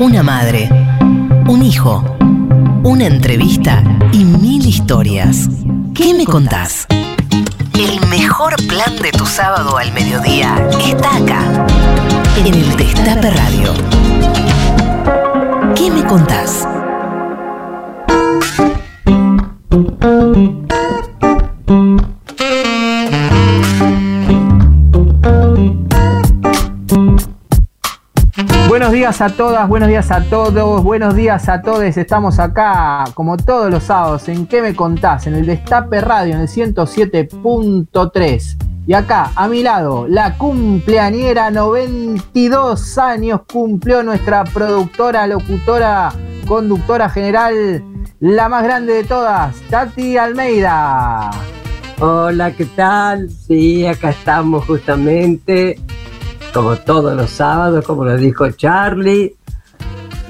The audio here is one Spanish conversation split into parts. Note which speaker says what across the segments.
Speaker 1: una madre, un hijo, una entrevista y mil historias. ¿Qué me contás? El mejor plan de tu sábado al mediodía está acá, en el Destape Radio. ¿Qué me contás?
Speaker 2: Días a todas, buenos días a todos, buenos días a todos. Estamos acá, como todos los sábados, en ¿Qué me contás? En el Destape Radio, en el 107.3. Y acá, a mi lado, la cumpleañera, 92 años cumplió nuestra productora, locutora, conductora general, la más grande de todas, Tati Almeida.
Speaker 3: Hola, ¿qué tal? Sí, acá estamos justamente, como todos los sábados, como lo dijo Charlie,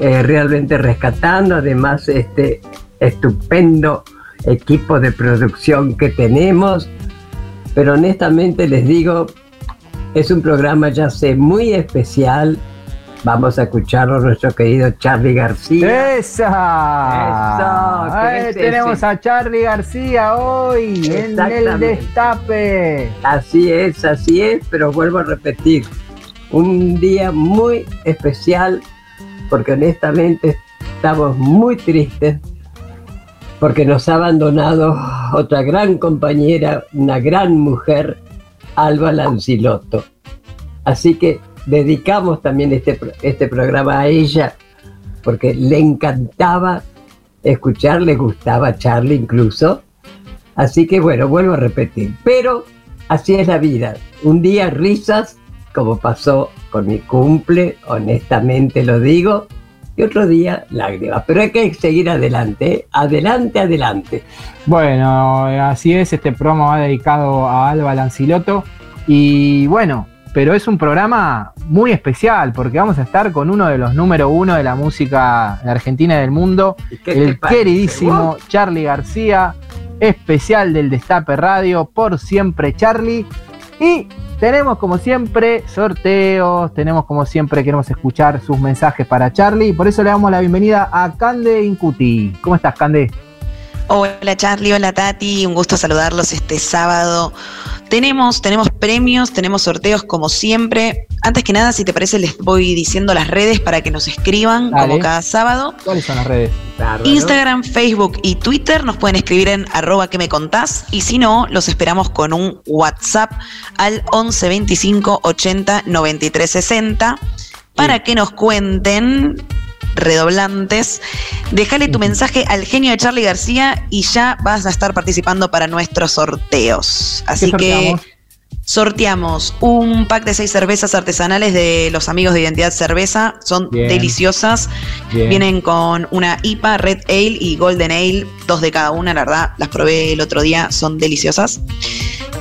Speaker 3: eh, realmente rescatando además este estupendo equipo de producción que tenemos. Pero honestamente les digo, es un programa ya sé muy especial. Vamos a escucharlo nuestro querido Charlie García.
Speaker 2: ¡Esa!
Speaker 3: Eso, ¿qué es
Speaker 2: tenemos
Speaker 3: ese?
Speaker 2: a Charlie García hoy en el. Destape.
Speaker 3: Así es, así es, pero vuelvo a repetir, un día muy especial porque honestamente estamos muy tristes porque nos ha abandonado otra gran compañera, una gran mujer, Alba Lancilotto. Así que dedicamos también este, este programa a ella porque le encantaba escuchar, le gustaba Charlie incluso. Así que bueno, vuelvo a repetir. Pero así es la vida. Un día risas, como pasó con mi cumple, honestamente lo digo. Y otro día lágrimas. Pero hay que seguir adelante. ¿eh? Adelante, adelante.
Speaker 2: Bueno, eh, así es, este programa va dedicado a Alba Lanciloto. Y bueno, pero es un programa muy especial porque vamos a estar con uno de los número uno de la música de Argentina y del mundo,
Speaker 3: ¿Y qué te
Speaker 2: el queridísimo
Speaker 3: ¿Vos?
Speaker 2: Charlie García, especial del Destape Radio, por siempre Charlie. Y tenemos como siempre sorteos, tenemos como siempre, queremos escuchar sus mensajes para Charlie, y por eso le damos la bienvenida a Cande Incuti. ¿Cómo estás, Cande?
Speaker 4: Hola Charlie, hola Tati, un gusto saludarlos este sábado. Tenemos, tenemos premios, tenemos sorteos como siempre. Antes que nada, si te parece, les voy diciendo las redes para que nos escriban
Speaker 2: Dale.
Speaker 4: como cada sábado.
Speaker 2: ¿Cuáles son las redes?
Speaker 3: Bárbaro.
Speaker 4: Instagram, Facebook y Twitter nos pueden escribir en arroba que me contás y si no, los esperamos con un WhatsApp al 11 25 80 93 60 para que nos cuenten redoblantes. Déjale tu mensaje al genio de Charlie García y ya vas a estar participando para nuestros sorteos. Así
Speaker 2: ¿Qué
Speaker 4: que
Speaker 2: sorteamos?
Speaker 4: un pack de seis cervezas artesanales de los amigos de Identidad Cerveza. Son
Speaker 2: Bien.
Speaker 4: deliciosas.
Speaker 2: Bien.
Speaker 4: Vienen con una IPA, Red Ale y Golden Ale, dos de cada una, la verdad, las probé el otro día, son deliciosas.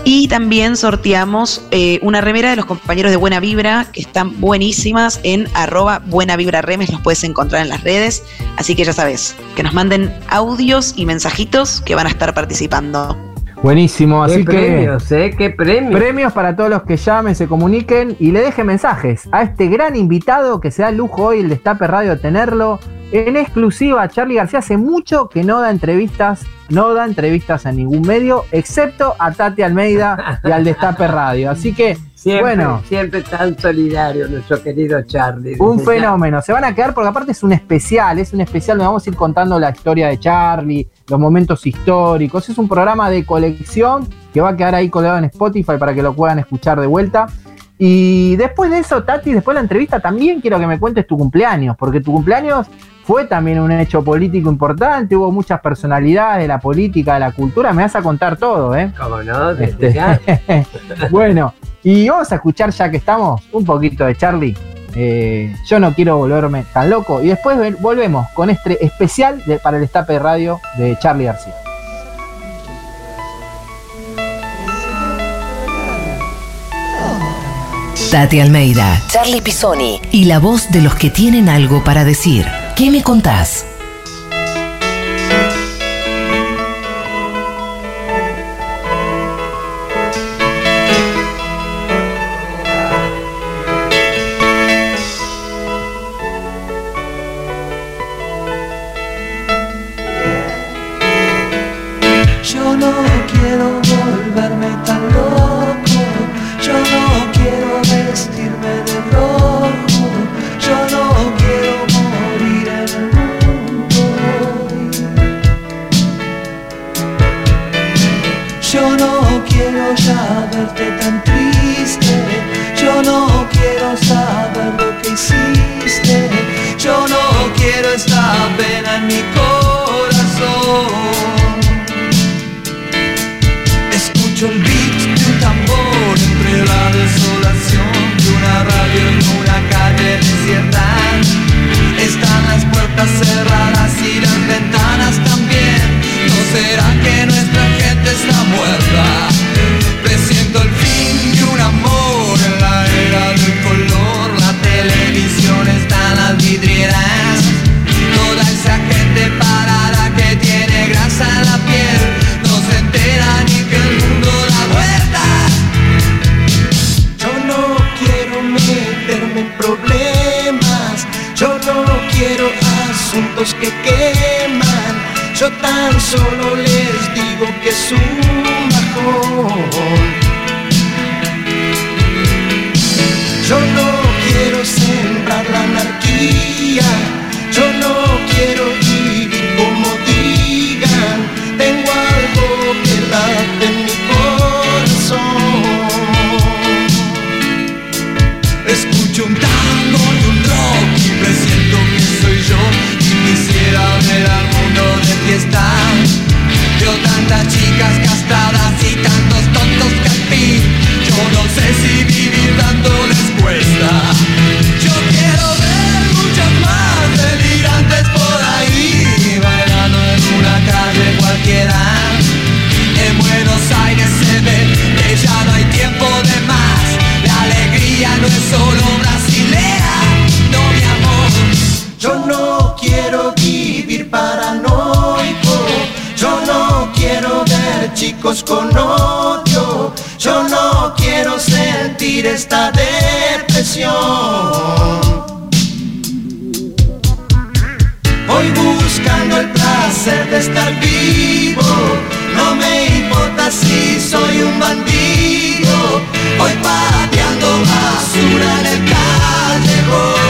Speaker 4: Y también sorteamos eh, una remera de los compañeros de Buena Vibra, que están buenísimas en arroba Buena Vibra Remes, los puedes encontrar en las redes. Así que ya sabes, que nos manden audios y mensajitos que van a estar participando.
Speaker 2: Buenísimo,
Speaker 3: ¿Qué
Speaker 2: así que
Speaker 3: premios, eh? ¿Qué premios?
Speaker 2: premios para todos los que llamen, se comuniquen y le dejen mensajes a este gran invitado que se da el lujo hoy el Destape Radio tenerlo en exclusiva. Charlie García hace mucho que no da entrevistas, no da entrevistas a ningún medio, excepto a Tati Almeida y al Destape Radio. Así que
Speaker 3: Siempre,
Speaker 2: Bueno.
Speaker 3: siempre tan solidario nuestro querido Charlie.
Speaker 2: Un fenómeno. Se van a quedar porque aparte es un especial, es un especial donde vamos a ir contando la historia de Charlie, los momentos históricos. Es un programa de colección que va a quedar ahí colgado en Spotify para que lo puedan escuchar de vuelta. Y después de eso, Tati, después de la entrevista, también quiero que me cuentes tu cumpleaños, porque tu cumpleaños fue también un hecho político importante, hubo muchas personalidades de la política, de la cultura, me vas a contar todo, ¿eh?
Speaker 3: ¿Cómo no?
Speaker 2: Este, bueno, y vamos a escuchar ya que estamos un poquito de Charlie. Eh, yo no quiero volverme tan loco. Y después ven- volvemos con este especial de- para el Estape de Radio de Charlie García.
Speaker 1: Tati Almeida, Charlie Pisoni y la voz de los que tienen algo para decir. ¿Qué me contás?
Speaker 5: Quiero ya verte tan triste, yo no quiero saber lo que hiciste, vidrieras. Toda esa gente parada que tiene grasa en la piel no se entera ni que el mundo da vuelta. Yo no quiero meterme en problemas, yo no quiero asuntos que queman, yo tan solo les digo que es un bajón. Yo no artigas chicos con odio. Yo no quiero sentir esta depresión. Voy buscando el placer de estar vivo. No me importa si soy un bandido. Voy pateando basura en el callejón.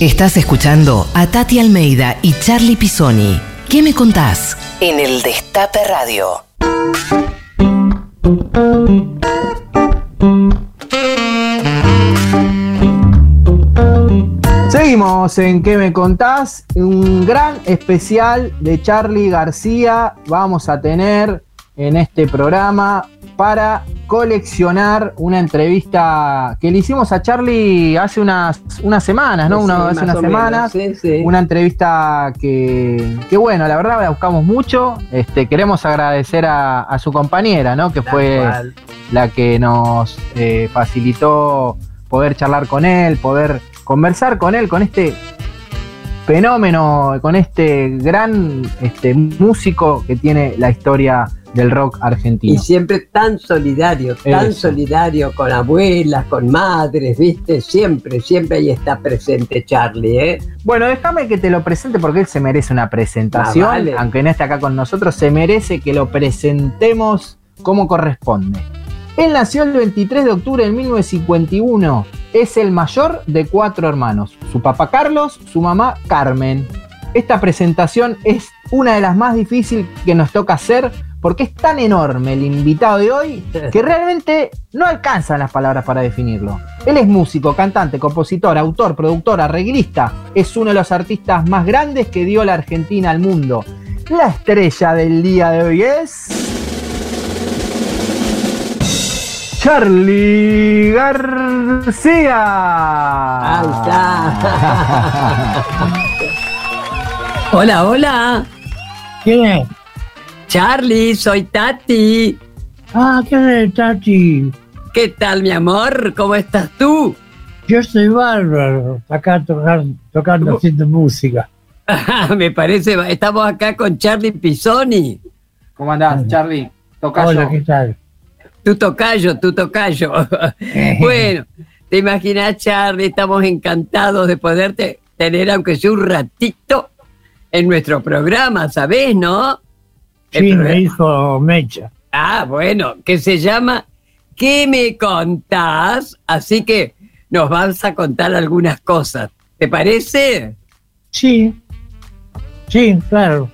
Speaker 1: Estás escuchando a Tati Almeida y Charlie Pisoni. ¿Qué me contás? En el Destape Radio.
Speaker 2: Seguimos en ¿Qué me contás? Un gran especial de Charlie García vamos a tener en este programa para coleccionar una entrevista que le hicimos a Charlie hace unas, unas semanas, ¿no?
Speaker 3: Sí,
Speaker 2: Una- hace unas
Speaker 3: menos,
Speaker 2: semanas.
Speaker 3: sí, sí.
Speaker 2: Una entrevista que, que, bueno, la verdad la buscamos mucho. Este, queremos agradecer a, a su compañera, ¿no? Que fue
Speaker 3: cual.
Speaker 2: la que nos eh, facilitó poder charlar con él, poder conversar con él, con este fenómeno, con este gran este, músico que tiene la historia del rock
Speaker 3: Y
Speaker 2: argentino.
Speaker 3: siempre tan solidario, tan
Speaker 2: Eso.
Speaker 3: solidario con abuelas, con madres, ¿viste? Siempre, siempre ahí está presente Charlie, ¿eh?
Speaker 2: Bueno, déjame que te lo presente porque él se merece una presentación,
Speaker 3: Ah, vale.
Speaker 2: aunque no esté acá con nosotros, se merece que lo presentemos como corresponde. Él nació el 23 de octubre de 1951. Es el mayor de cuatro hermanos. Su papá Carlos, su mamá Carmen. Esta presentación es una de las más difíciles que nos toca hacer porque es tan enorme el invitado de hoy que realmente no alcanzan las palabras para definirlo. Él es músico, cantante, compositor, autor, productor, arreglista. Es uno de los artistas más grandes que dio la Argentina al mundo. La estrella del día de hoy es. Charlie García.
Speaker 3: Ahí está. hola, hola.
Speaker 6: ¿Quién es?
Speaker 3: Charlie, soy Tati.
Speaker 6: Ah, ¿qué es, Tati?
Speaker 3: ¿Qué tal, mi amor? ¿Cómo estás tú?
Speaker 6: Yo soy bárbaro, acá tocando, tocando haciendo música.
Speaker 3: Me parece, estamos acá con Charlie Pisoni.
Speaker 2: ¿Cómo andás, Charlie? Tocayo.
Speaker 6: Hola, ¿qué tal?
Speaker 3: Tu tocayo, tu tocayo. bueno, te imaginas, Charlie, estamos encantados de poderte tener, aunque sea un ratito, en nuestro programa, ¿sabés, no? El
Speaker 6: Sí,
Speaker 3: programa-
Speaker 6: me dijo Mecha.
Speaker 3: Ah, bueno, que se llama ¿Qué me contás? Así que nos vas a contar algunas cosas. ¿Te parece?
Speaker 6: Sí, sí, claro.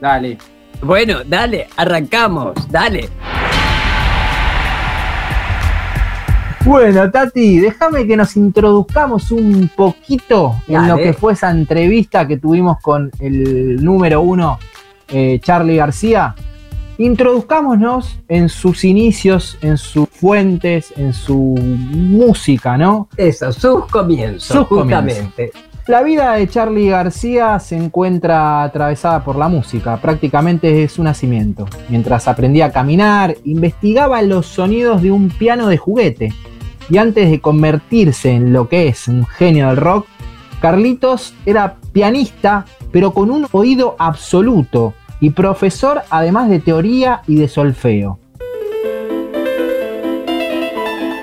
Speaker 2: Dale.
Speaker 3: Bueno, dale, arrancamos, dale.
Speaker 2: Bueno, Tati, déjame que nos introduzcamos un poquito en lo que fue esa entrevista que tuvimos con el número uno, eh, Charlie García. Introduzcámonos en sus inicios, en sus fuentes, en su música, ¿no?
Speaker 3: Eso, sus comienzos,
Speaker 2: Sus
Speaker 3: justamente.
Speaker 2: La vida de Charlie García se encuentra atravesada por la música, prácticamente desde su nacimiento. Mientras aprendía a caminar, investigaba los sonidos de un piano de juguete. Y antes de convertirse en lo que es un genio del rock, Carlitos era pianista, pero con un oído absoluto y profesor además de teoría y de solfeo.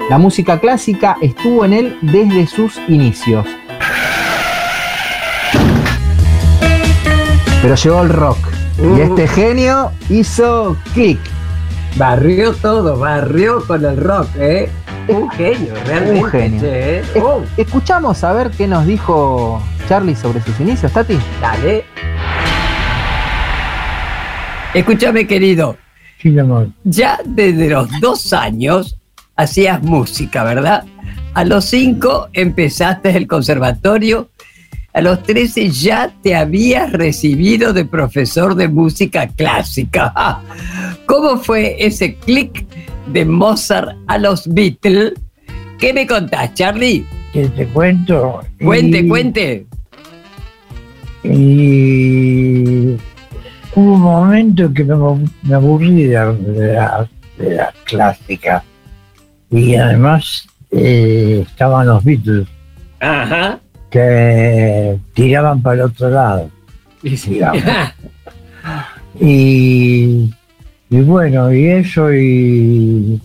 Speaker 2: La música clásica estuvo en él desde sus inicios. Pero llegó el rock. Y
Speaker 3: Uh.
Speaker 2: este genio hizo clic.
Speaker 3: Barrió todo, barrió con el rock, ¿eh? Un genio, realmente.
Speaker 2: Un genio.
Speaker 3: che, ¿eh?
Speaker 2: Es-
Speaker 3: Oh,
Speaker 2: Escuchamos a ver qué nos dijo Charlie sobre sus inicios, Tati.
Speaker 3: dale. Escúchame, querido.
Speaker 6: Sí, mi amor.
Speaker 3: Ya desde los dos años hacías música, ¿verdad? A los cinco empezaste el conservatorio. A los 13 ya te habías recibido de profesor de música clásica. ¿Cómo fue ese clic de Mozart a los Beatles? ¿Qué me contás, Charlie?
Speaker 6: Que te cuento.
Speaker 3: Cuente,
Speaker 6: y-
Speaker 3: cuente.
Speaker 6: Y hubo un momento que me, me aburrí de, la- de la, de la clásica. Y además eh, estaban los Beatles
Speaker 3: Ajá.
Speaker 6: Que tiraban para el otro lado. digamos. Y, y bueno, y eso y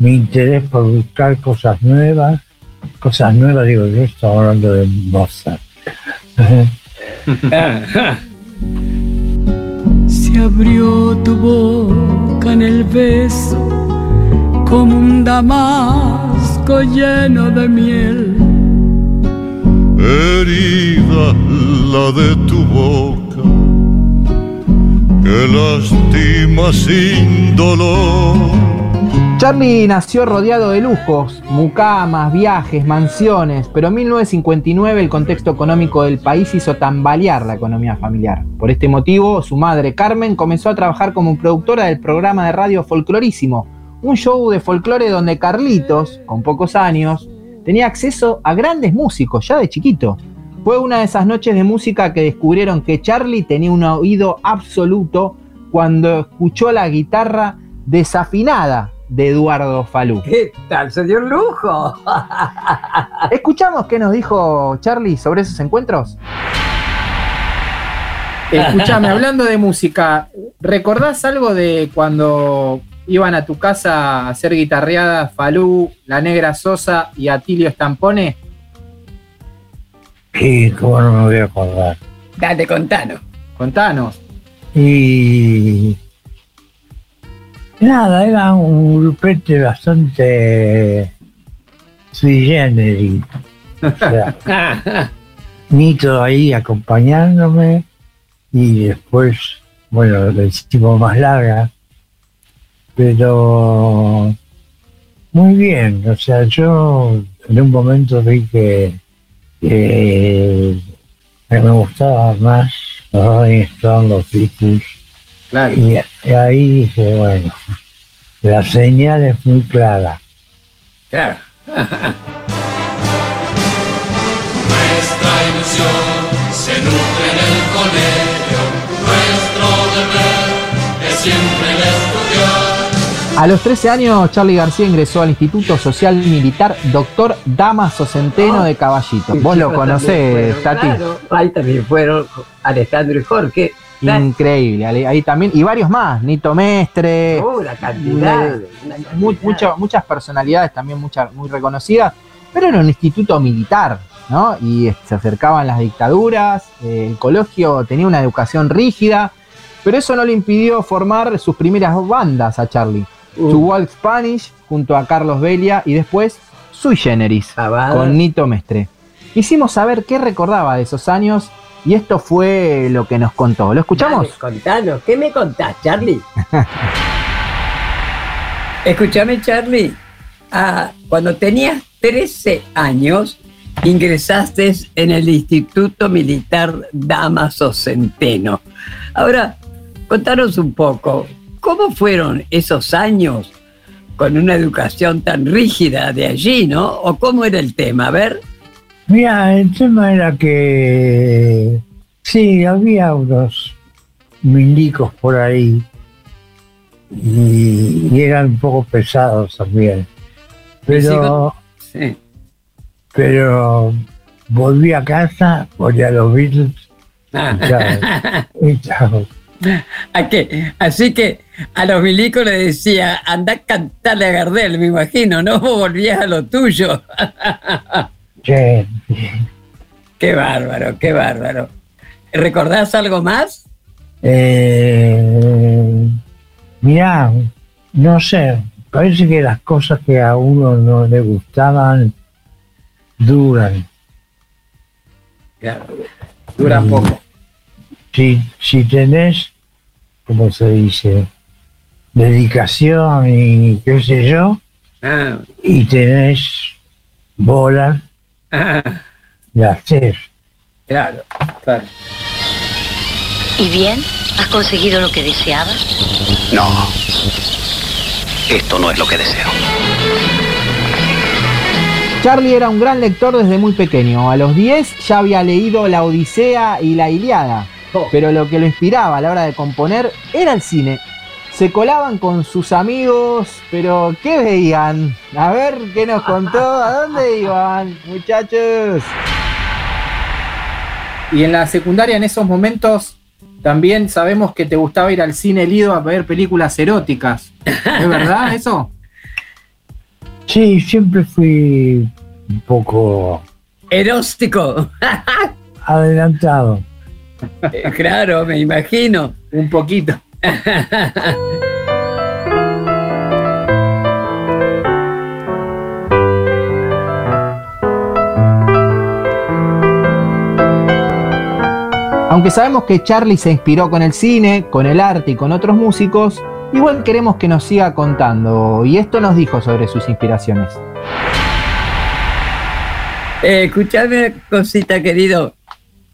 Speaker 6: mi interés por buscar cosas nuevas, cosas nuevas, digo, yo estaba hablando de Mozart.
Speaker 7: Se abrió tu boca en el beso como un damasco lleno de miel.
Speaker 8: Herida la de tu boca, que lastima sin dolor.
Speaker 2: Charlie nació rodeado de lujos, mucamas, viajes, mansiones, pero en 1959 el contexto económico del país hizo tambalear la economía familiar. Por este motivo, su madre Carmen comenzó a trabajar como productora del programa de radio Folclorísimo, un show de folclore donde Carlitos, con pocos años, tenía acceso a grandes músicos ya de chiquito. Fue una de esas noches de música que descubrieron que Charlie tenía un oído absoluto cuando escuchó la guitarra desafinada de Eduardo Falú.
Speaker 3: ¿Qué tal? Se dio un lujo.
Speaker 2: ¿Escuchamos qué nos dijo Charlie sobre esos encuentros? Escuchame, hablando de música, ¿recordás algo de cuando iban a tu casa a hacer guitarreadas Falú, La Negra Sosa y Atilio Stampone?
Speaker 6: Y cómo no me voy a acordar.
Speaker 3: Dale, contanos.
Speaker 2: Contanos.
Speaker 6: Y nada, era un grupete bastante sui generis. O sea, Nito ahí acompañándome y después, bueno, lo hicimos más larga, pero muy bien, o sea, yo en un momento vi que, que me gustaba más los Rolling Stones, los Beatles.
Speaker 2: Claro.
Speaker 6: Y, y ahí dije, bueno, la señal es muy clara.
Speaker 3: Claro.
Speaker 5: Nuestra ilusión se nutre en el colegio, nuestro deber es siempre el.
Speaker 2: A los 13 años, Charlie García ingresó al Instituto Social Militar Doctor Damaso Centeno de Caballito. Vos lo conocés,
Speaker 9: fueron,
Speaker 2: Tati.
Speaker 9: claro. Ahí también fueron Alejandro y Jorge.
Speaker 2: Increíble. Ahí también, y varios más, Nito Mestre,
Speaker 9: Oh, la cantidad. la
Speaker 2: muchas personalidades también muchas muy reconocidas, pero era un instituto militar, ¿no? Y eh, se acercaban las dictaduras, eh, el colegio tenía una educación rígida, pero eso no le impidió formar sus primeras bandas a Charlie.
Speaker 9: Uh,
Speaker 2: Su Walk Spanish junto a Carlos Belia y después Sui Generis con Nito Mestre. Quisimos saber qué recordaba de esos años y esto fue lo que nos contó. ¿Lo escuchamos?
Speaker 9: Dale, contanos, ¿qué me contás, Charlie?
Speaker 3: Escúchame, Charlie. Ah, cuando tenías 13 años, ingresaste en el Instituto Militar Damaso Centeno. Ahora, contanos un poco, ¿cómo fueron esos años con una educación tan rígida de allí, no? ¿O cómo era el tema? A ver.
Speaker 6: Mira, el tema era que sí, había unos milicos por ahí y, y eran un poco pesados también. Pero,
Speaker 3: Sí.
Speaker 6: pero volví a casa, volví a los Beatles
Speaker 3: Ah.
Speaker 6: y chao.
Speaker 3: ¿A qué? Así que a los milicos le decía, anda a cantarle a Gardel, me imagino, ¿no? Vos volvías a lo tuyo. Qué bárbaro, qué bárbaro. ¿Recordás algo más?
Speaker 6: Eh, mirá, no sé, parece que las cosas que a uno no le gustaban duran.
Speaker 3: Claro.
Speaker 2: Dura
Speaker 6: Mm.
Speaker 2: poco.
Speaker 6: Si, si tenés, como se dice, dedicación y qué sé yo,
Speaker 3: Ah,
Speaker 6: y tenés bolas,
Speaker 3: ah,
Speaker 6: la haces.
Speaker 3: claro.
Speaker 2: Claro.
Speaker 10: ¿Y bien? ¿Has conseguido lo que deseabas?
Speaker 11: No. Esto no es lo que deseo.
Speaker 2: Charlie era un gran lector desde muy pequeño. A los 10 ya había leído La Odisea y La Iliada.
Speaker 9: Oh.
Speaker 2: Pero lo que lo inspiraba a la hora de componer era el cine. Se colaban con sus amigos, pero ¿qué veían? A ver, ¿qué nos contó? ¿A dónde iban, muchachos? Y en la secundaria, en esos momentos, también sabemos que te gustaba ir al cine Lido a ver películas eróticas. ¿Es verdad eso?
Speaker 6: Sí, siempre fui un poco
Speaker 3: Eróstico.
Speaker 6: adelantado.
Speaker 3: Eh, claro, me imagino.
Speaker 2: Un poquito. Aunque sabemos que Charlie se inspiró con el cine, con el arte y con otros músicos, igual queremos que nos siga contando. Y esto nos dijo sobre sus inspiraciones.
Speaker 3: Eh, escuchame cosita, querido.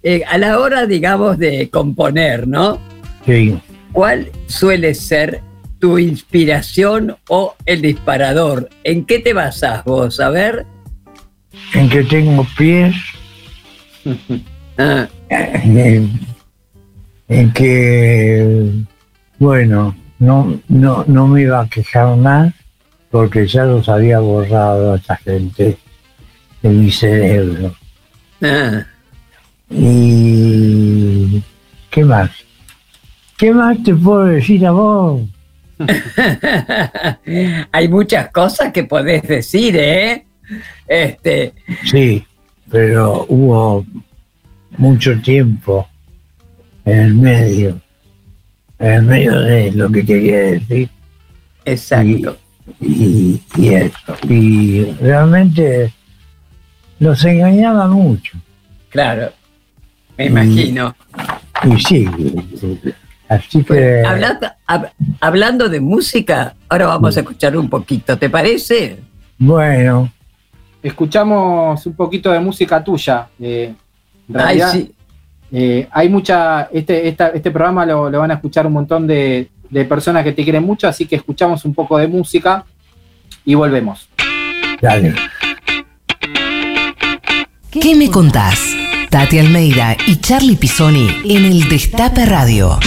Speaker 3: Eh, a la hora, digamos, de componer, ¿no?
Speaker 6: Sí.
Speaker 3: ¿Cuál suele ser tu inspiración o el disparador? ¿En qué te basás vos? A ver.
Speaker 6: En que tengo pies,
Speaker 3: Ah,
Speaker 6: en, en que, bueno, no, no, no me iba a quejar más porque ya los había borrado a esta gente de mi cerebro.
Speaker 3: ah.
Speaker 6: Y ¿qué más? ¿Qué más te puedo decir a vos?
Speaker 3: Hay muchas cosas que podés decir, ¿eh? Este,
Speaker 6: Sí, pero hubo mucho tiempo en el medio, en el medio de lo que quería decir
Speaker 3: exacto.
Speaker 6: y, y eso. Y realmente los engañaba mucho.
Speaker 3: Claro. Me imagino.
Speaker 6: Y sí, así que
Speaker 3: Hablando, hab- hablando de música, ahora vamos a escuchar un poquito, ¿te parece?
Speaker 6: bueno,
Speaker 2: Escuchamos un poquito de música tuya. eh, en
Speaker 3: Ay,
Speaker 2: realidad,
Speaker 3: sí.
Speaker 2: Eh, hay mucha, este, esta- este programa lo, lo van a escuchar un montón de, de personas que te quieren mucho, así que escuchamos un poco de música y volvemos.
Speaker 6: Dale.
Speaker 5: ¿Qué me contás? Tati Almeida y Charlie Pisoni en el Destape Radio.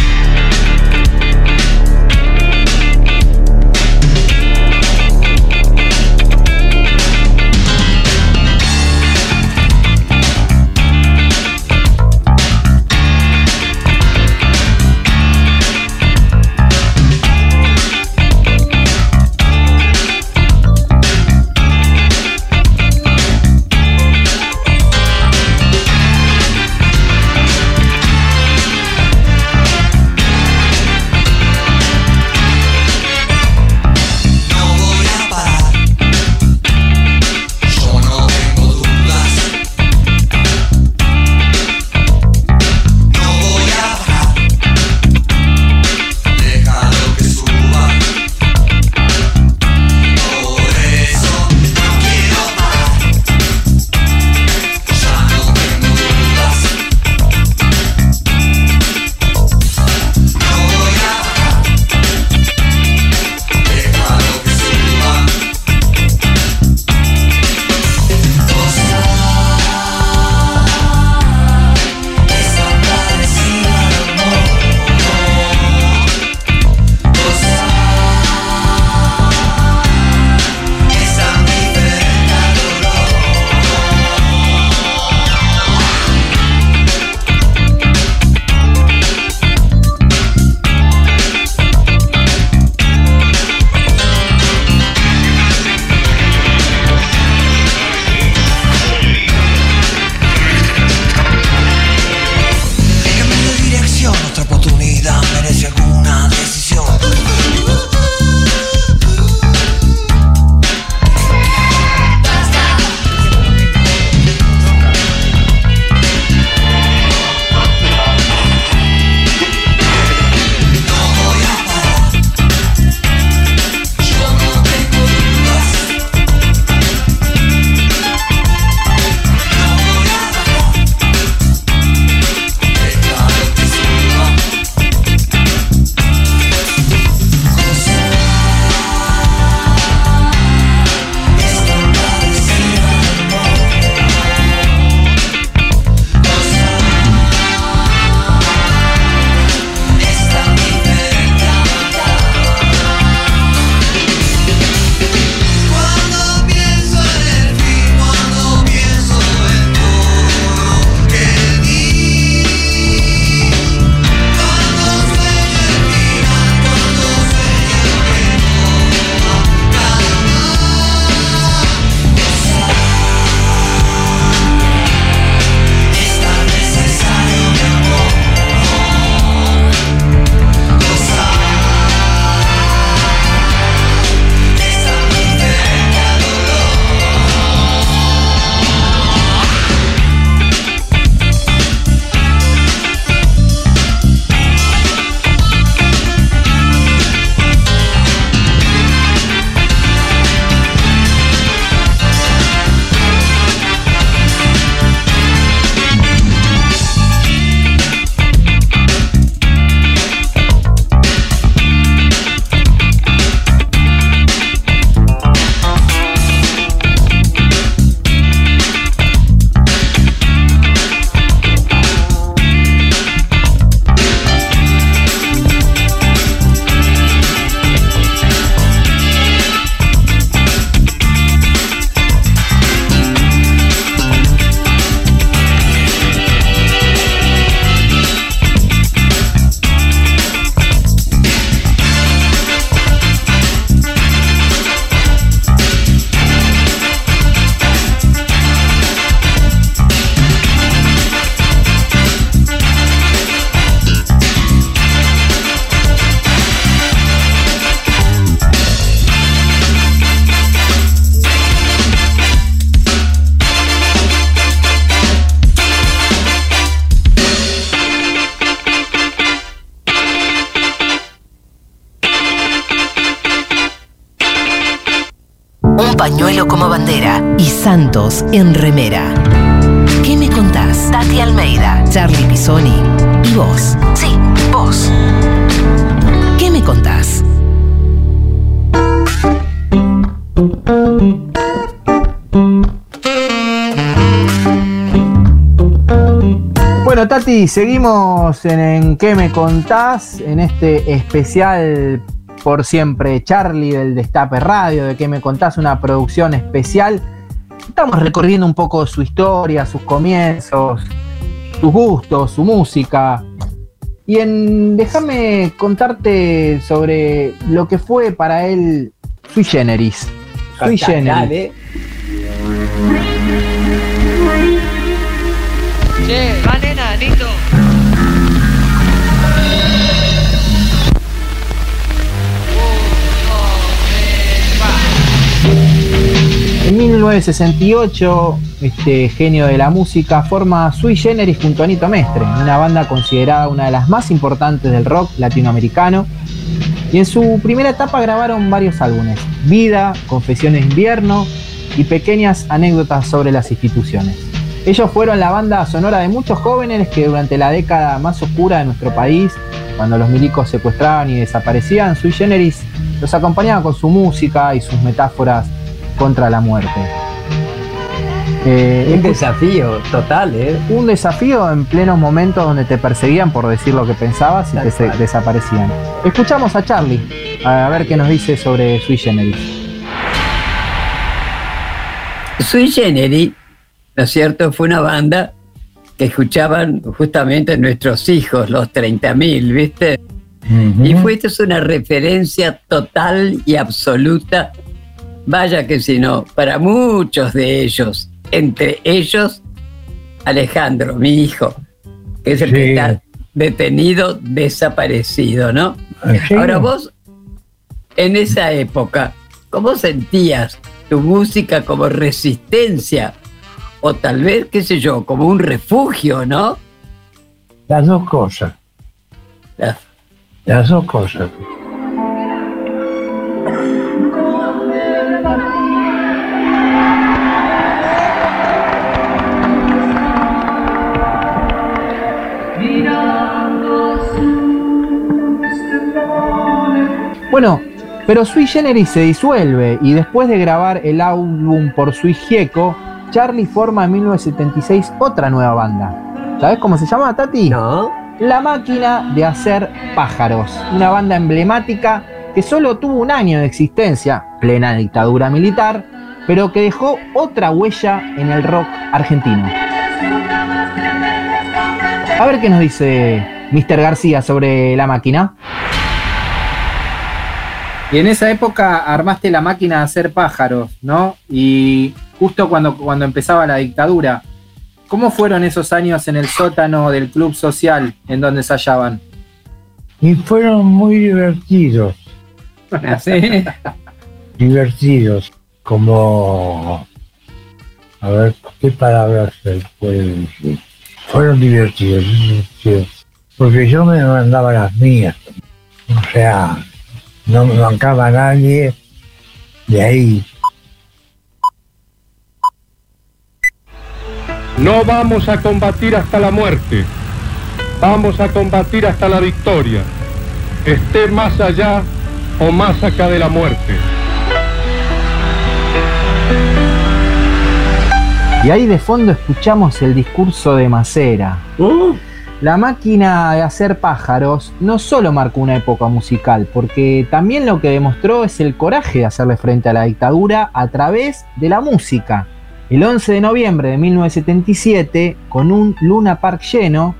Speaker 1: En
Speaker 5: remera. ¿Qué me
Speaker 1: contás? Tati Almeida, Charlie Pisoni y vos. Sí, vos. ¿Qué me contás?
Speaker 2: Bueno, Tati, seguimos en, en ¿Qué me contás? En este especial por siempre Charlie del Destape Radio, de ¿Qué me contás? Una producción especial. Estamos recorriendo un poco su historia, sus comienzos, sus gustos, su música. Y en déjame contarte sobre lo que fue para él Sui Generis. Sui Generis.
Speaker 12: Dale.
Speaker 13: Che,
Speaker 2: En 1968, este genio de la música forma Sui Generis junto a Anito Mestre, una banda considerada una de las más importantes del rock latinoamericano. Y en su primera etapa grabaron varios álbumes: Vida, Confesiones Invierno y pequeñas anécdotas sobre las instituciones. Ellos fueron la banda sonora de muchos jóvenes que durante la década más oscura de nuestro país, cuando los milicos secuestraban y desaparecían, Sui Generis los acompañaba con su música y sus metáforas contra la muerte. Eh,
Speaker 12: Un desafío total, ¿eh?
Speaker 2: un desafío en plenos momentos donde te perseguían por decir lo que pensabas y
Speaker 12: Tal
Speaker 2: te
Speaker 12: cual.
Speaker 2: desaparecían. Escuchamos a Charlie a ver qué nos dice sobre Sui Generis.
Speaker 3: Sui Generis, ¿no es cierto? Fue una banda que escuchaban justamente nuestros hijos, los 30.000, ¿viste? Y fue esto es una referencia total y absoluta, vaya que si no, para muchos de ellos, entre ellos Alejandro, mi hijo, que es el que está detenido, desaparecido, ¿no?
Speaker 6: ¿En serio?
Speaker 3: Ahora vos, en esa época, ¿cómo sentías tu música como resistencia? O tal vez, qué sé yo, como un refugio, ¿no?
Speaker 6: Las dos cosas,
Speaker 3: La-
Speaker 6: las dos cosas.
Speaker 2: Bueno, pero Sui Generis se disuelve y después de grabar el álbum por Sui Gieco, Charlie forma en 1976 otra nueva banda. ¿Sabes cómo se llama, Tati?
Speaker 12: No.
Speaker 2: La máquina de hacer pájaros, una banda emblemática que solo tuvo un año de existencia, plena dictadura militar, pero que dejó otra huella en el rock argentino. A ver qué nos dice Mr. García sobre la máquina. Y en esa época armaste la máquina de hacer pájaros, ¿no? Y justo cuando, cuando empezaba la dictadura, ¿cómo fueron esos años en el sótano del club social en donde se hallaban?
Speaker 6: Y fueron muy divertidos,
Speaker 2: ¿Sí?
Speaker 6: divertidos, como... A ver, ¿qué palabras se pueden decir? Fueron divertidos, divertidos, porque yo me mandaba las mías. O sea, no me bancaba nadie de ahí.
Speaker 14: No vamos a combatir hasta la muerte, vamos a combatir hasta la victoria, esté más allá o más acá de la muerte.
Speaker 2: Y ahí de fondo escuchamos el discurso de Macera.
Speaker 12: Uh,
Speaker 2: La máquina de hacer pájaros no solo marcó una época musical, porque también lo que demostró es el coraje de hacerle frente a la dictadura a través de la música. El 11 de noviembre de 1977, con un Luna Park lleno,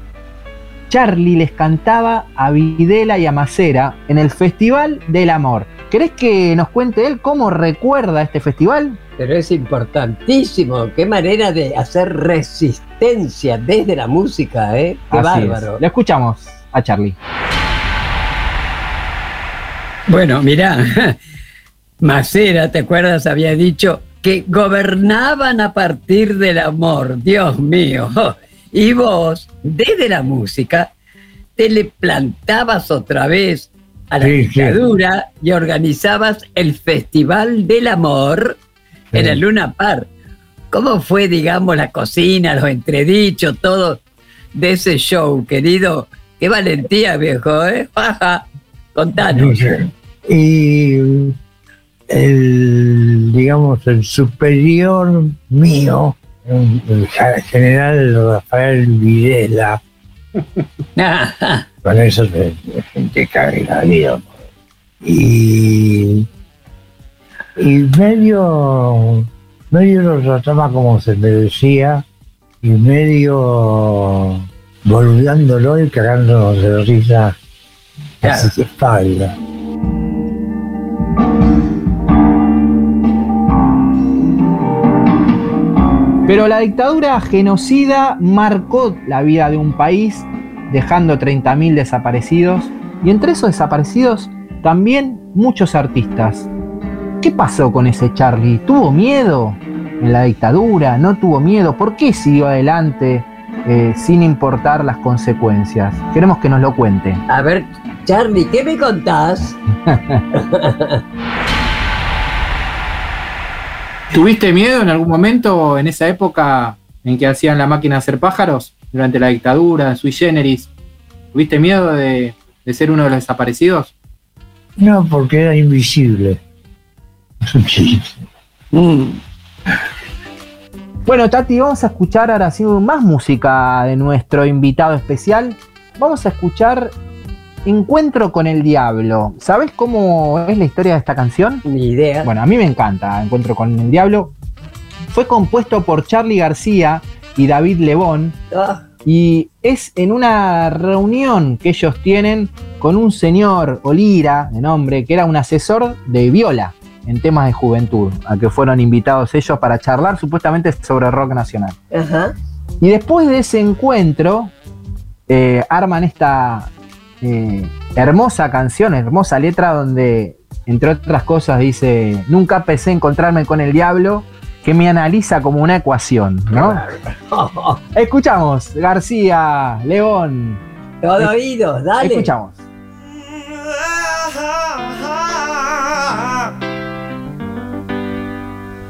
Speaker 2: Charlie les cantaba a Videla y a Macera en el Festival del Amor. ¿Querés que nos cuente él cómo recuerda este festival?
Speaker 12: Pero es importantísimo. Qué manera de hacer resistencia desde la música, ¿eh? Qué
Speaker 2: Así es.
Speaker 12: bárbaro.
Speaker 2: Le escuchamos a Charlie.
Speaker 3: Bueno, mirá, Macera, ¿te acuerdas? Había dicho que gobernaban a partir del amor, Dios mío. Y vos, desde la música, te le plantabas otra vez a la
Speaker 6: Sí, sí.
Speaker 3: dictadura y organizabas el Festival del Amor en
Speaker 6: Sí.
Speaker 3: el Luna Park.
Speaker 15: ¿Cómo fue, digamos, la cocina, los entredichos, todo de ese show, querido? Qué valentía, viejo, ¿eh? Contanos.
Speaker 6: Y el, digamos, el superior mío, el general Rafael Videla, con eso se, caga la vida. Y, y medio, medio lo trataba como se merecía y medio boludándolo y cagándonos de risa a su espalda.
Speaker 2: Pero la dictadura genocida marcó la vida de un país, dejando 30.000 desaparecidos, y entre esos desaparecidos también muchos artistas. ¿Qué pasó con ese Charlie? ¿Tuvo miedo en la dictadura? ¿No tuvo miedo? ¿Por qué siguió adelante eh, sin importar las consecuencias? Queremos que nos lo cuente.
Speaker 15: A ver, Charlie, ¿qué me contás?
Speaker 2: ¿Tuviste miedo en algún momento en esa época en que hacían la máquina de hacer pájaros durante la dictadura, sui generis? ¿Tuviste miedo de, de ser uno de los desaparecidos?
Speaker 6: No, porque era invisible.
Speaker 2: Mm. Bueno, Tati, vamos a escuchar ahora sí más música de nuestro invitado especial. Vamos a escuchar Encuentro con el Diablo. ¿Sabes cómo es la historia de esta canción?
Speaker 15: Ni idea.
Speaker 2: Bueno, a mí me encanta Encuentro con el Diablo. Fue compuesto por Charlie García y David Lebón.
Speaker 15: Ah,
Speaker 2: Y es en una reunión que ellos tienen con un señor Olira, de nombre, que era un asesor de viola en temas de juventud, a que fueron invitados ellos para charlar supuestamente sobre rock nacional.
Speaker 15: ajá.
Speaker 2: Y después de ese encuentro, eh, arman esta eh, hermosa canción, hermosa letra, donde, entre otras cosas, dice: Nunca pensé encontrarme con el diablo, que me analiza como una ecuación, ¿no? Escuchamos, García, León.
Speaker 15: Todo oídos, dale.
Speaker 2: Escuchamos.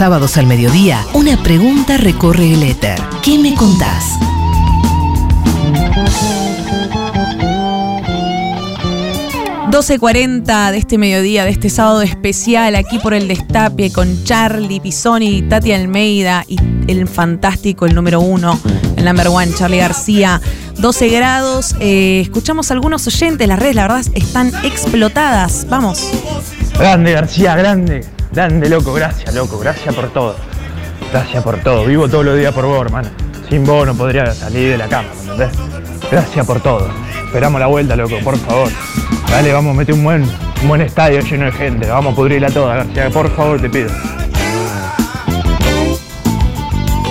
Speaker 1: Sábados al mediodía, una pregunta recorre el éter. ¿Qué me contás?
Speaker 16: ...12.40 de este mediodía, de este sábado especial... ...aquí por el Destape con Charlie Pisoni, Tati Almeida... ...y el fantástico, el número uno... ...el number one, Charlie García... 12 grados, eh, escuchamos a algunos oyentes, las redes la verdad están explotadas, vamos.
Speaker 17: Grande García, grande, grande loco, gracias loco, gracias por todo. Gracias por todo, vivo todos los días por vos, hermano. Sin vos no podría salir de la cama, ¿me entendés? Gracias por todo. Esperamos la vuelta, loco, por favor. Dale, vamos a meter un buen, un buen estadio lleno de gente, vamos a pudrirla toda, García, por favor te pido.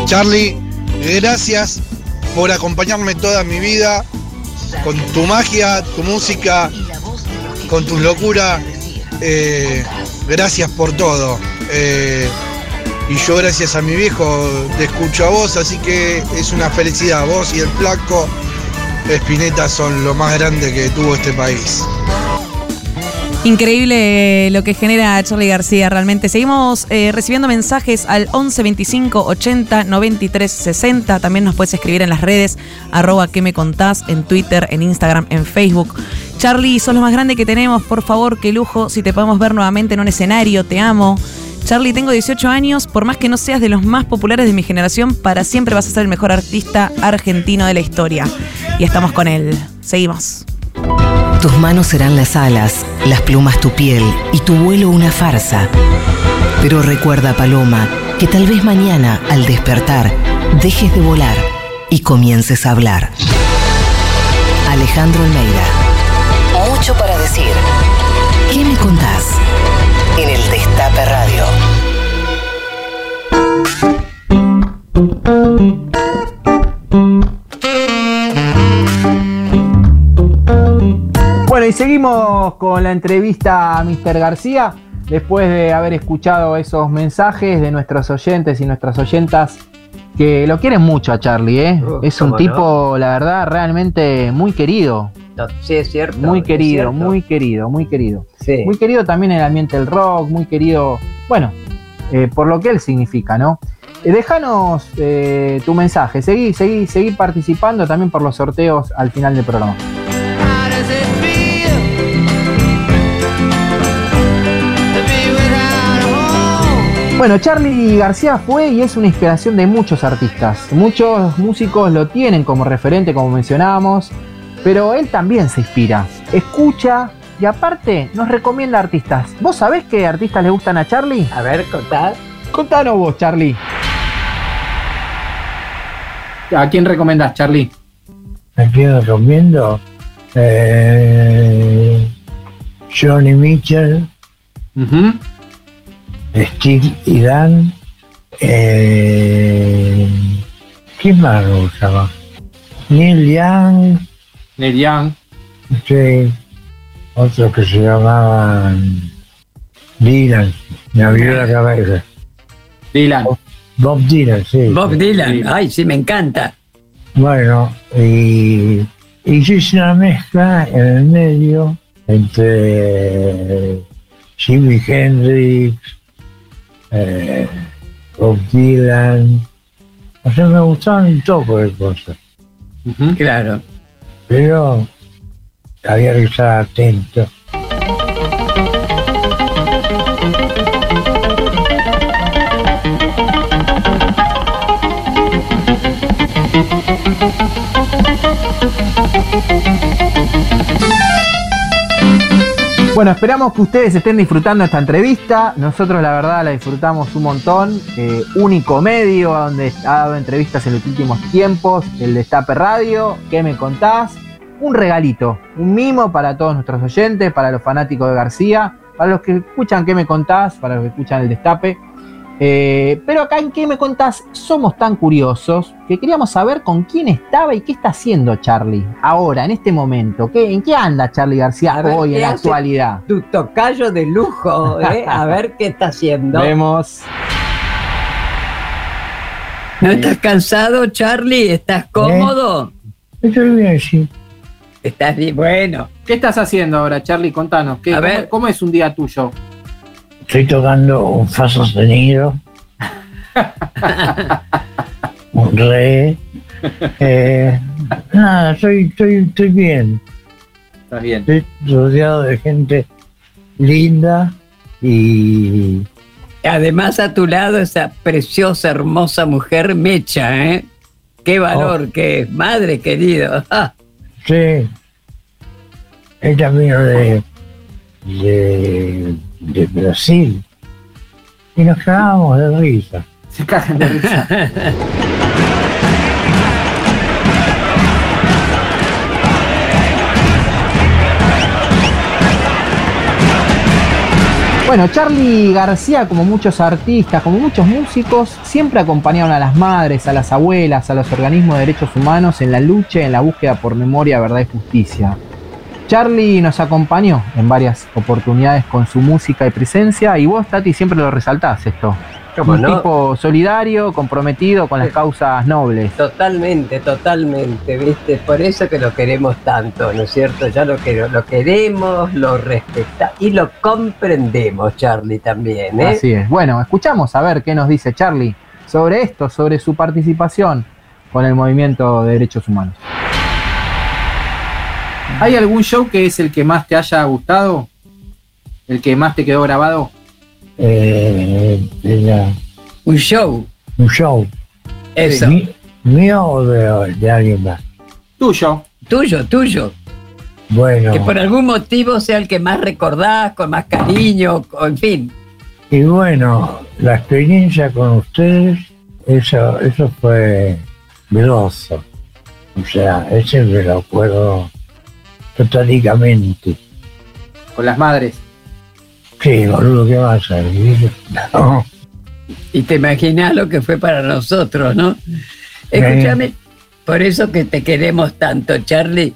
Speaker 18: Charlie, gracias por acompañarme toda mi vida con tu magia, tu música, con tus locuras. Eh, gracias por todo. Eh, y yo gracias a mi viejo te escucho a vos, así que es una felicidad. Vos y el flaco Espineta son lo más grande que tuvo este país.
Speaker 16: Increíble lo que genera Charlie García, realmente. Seguimos eh, recibiendo mensajes al 11 25 80 93 60. También nos puedes escribir en las redes, arroba que me contás, en Twitter, en Instagram, en Facebook. Charlie, sos lo más grande que tenemos, por favor, qué lujo. Si te podemos ver nuevamente en un escenario, te amo. Charlie, tengo 18 años, por más que no seas de los más populares de mi generación, para siempre vas a ser el mejor artista argentino de la historia. Y estamos con él. Seguimos.
Speaker 1: Tus manos serán las alas, las plumas tu piel y tu vuelo una farsa. Pero recuerda, Paloma, que tal vez mañana, al despertar, dejes de volar y comiences a hablar. Alejandro Almeida. Mucho para decir. ¿Qué me contás? En el Destape Radio.
Speaker 2: Bueno, y seguimos con la entrevista a Mr. García, después de haber escuchado esos mensajes de nuestros oyentes y nuestras oyentas que lo quieren mucho a Charlie, ¿eh?
Speaker 3: Uh,
Speaker 2: es un tipo, la verdad, realmente muy querido.
Speaker 3: Sí, es cierto.
Speaker 2: Muy querido,
Speaker 3: cierto.
Speaker 2: muy querido, muy querido.
Speaker 3: Sí.
Speaker 2: Muy querido también en el ambiente del rock, muy querido, bueno, eh, por lo que él significa, ¿no? Eh, déjanos eh, tu mensaje, seguí, seguí, seguí participando también por los sorteos al final del programa. Bueno, Charlie García fue y es una inspiración de muchos artistas. Muchos músicos lo tienen como referente, como mencionábamos, pero él también se inspira. Escucha y aparte nos recomienda artistas. ¿Vos sabés qué artistas le gustan a Charlie?
Speaker 3: A ver, contad.
Speaker 2: Contanos vos, Charlie. ¿A quién recomendás, Charlie?
Speaker 6: ¿A quién recomiendo? Eh, Johnny Mitchell, Steve y Dan. Eh, ¿Quién más me gustaba? Neil Young.
Speaker 2: Neil Young.
Speaker 6: Sí. Otros que se llamaban Dylan. Me abrió la cabeza.
Speaker 2: Dylan.
Speaker 6: Bob Dylan, sí.
Speaker 15: Bob Dylan, ay, sí, me encanta.
Speaker 6: Bueno, y, y yo hice una mezcla en el medio entre Jimi Hendrix, eh, Bob Dylan. O sea, me gustaban un poco de cosas.
Speaker 15: Claro.
Speaker 6: Pero había que estar atento.
Speaker 2: Bueno, esperamos que ustedes estén disfrutando esta entrevista. Nosotros la verdad la disfrutamos un montón. Eh, único medio donde ha dado entrevistas en los últimos tiempos, el Destape Radio. ¿Qué me contás? Un regalito, un mimo para todos nuestros oyentes, para los fanáticos de García, para los que escuchan ¿Qué me contás? Para los que escuchan el Destape. Eh, pero acá en qué me contás, somos tan curiosos que queríamos saber con quién estaba y qué está haciendo Charlie ahora, en este momento. ¿Qué, ¿En qué anda Charlie García
Speaker 15: ver,
Speaker 2: hoy, en
Speaker 15: ¿qué
Speaker 2: la actualidad?
Speaker 15: Tu tocayo de lujo, ¿eh? A ver qué está haciendo.
Speaker 2: Vemos.
Speaker 15: ¿No estás cansado, Charlie? ¿Estás cómodo?
Speaker 6: Estoy bien, sí.
Speaker 15: Estás bien, bueno.
Speaker 2: ¿Qué estás haciendo ahora, Charlie? Contanos. ¿qué,
Speaker 15: A
Speaker 2: cómo,
Speaker 15: ver.
Speaker 2: cómo es un día tuyo?
Speaker 6: Estoy tocando un fa sostenido, un re. Eh, nada, estoy, estoy, estoy bien.
Speaker 2: Estás bien.
Speaker 6: Estoy rodeado de gente linda y
Speaker 15: Además, a tu lado esa preciosa, hermosa mujer Mecha, ¿eh? Qué valor que es, madre querido. Ah,
Speaker 6: sí. Ella vino de, de, de Brasil y nos cagábamos de risa.
Speaker 2: Se cagan de risa. Bueno, Charlie García, como muchos artistas, como muchos músicos, siempre acompañaron a las madres, a las abuelas, a los organismos de derechos humanos en la lucha y en la búsqueda por memoria, verdad y justicia. Charlie nos acompañó en varias oportunidades con su música y presencia, y vos, Tati, siempre lo resaltás esto.
Speaker 3: ¿Cómo
Speaker 2: Un
Speaker 3: no?
Speaker 2: tipo solidario, comprometido con las causas nobles.
Speaker 3: Totalmente, totalmente, ¿viste? Por eso que lo queremos tanto, ¿no es cierto? Ya lo, que, lo queremos, lo respetamos y lo comprendemos, Charlie, también, ¿eh?
Speaker 2: Así es. Bueno, escuchamos a ver qué nos dice Charlie sobre esto, sobre su participación con el movimiento de derechos humanos. ¿Hay algún show que es el que más te haya gustado? ¿El que más te quedó grabado?
Speaker 6: Eh,
Speaker 15: un show.
Speaker 6: un show.
Speaker 15: Eso.
Speaker 6: ¿Mío o de, de alguien más?
Speaker 2: Tuyo.
Speaker 15: Tuyo, tuyo.
Speaker 6: Bueno,
Speaker 15: Que por algún motivo sea el que más recordás, con más cariño, o en fin.
Speaker 6: y bueno, la experiencia con ustedes, eso, eso fue veloso. O sea, ese me lo acuerdo totalmente.
Speaker 2: Con las madres.
Speaker 6: Sí, boludo, ¿qué vas a? No,
Speaker 15: Y te imaginas lo que fue para nosotros, ¿no? Escúchame, por eso que te queremos tanto, Charlie,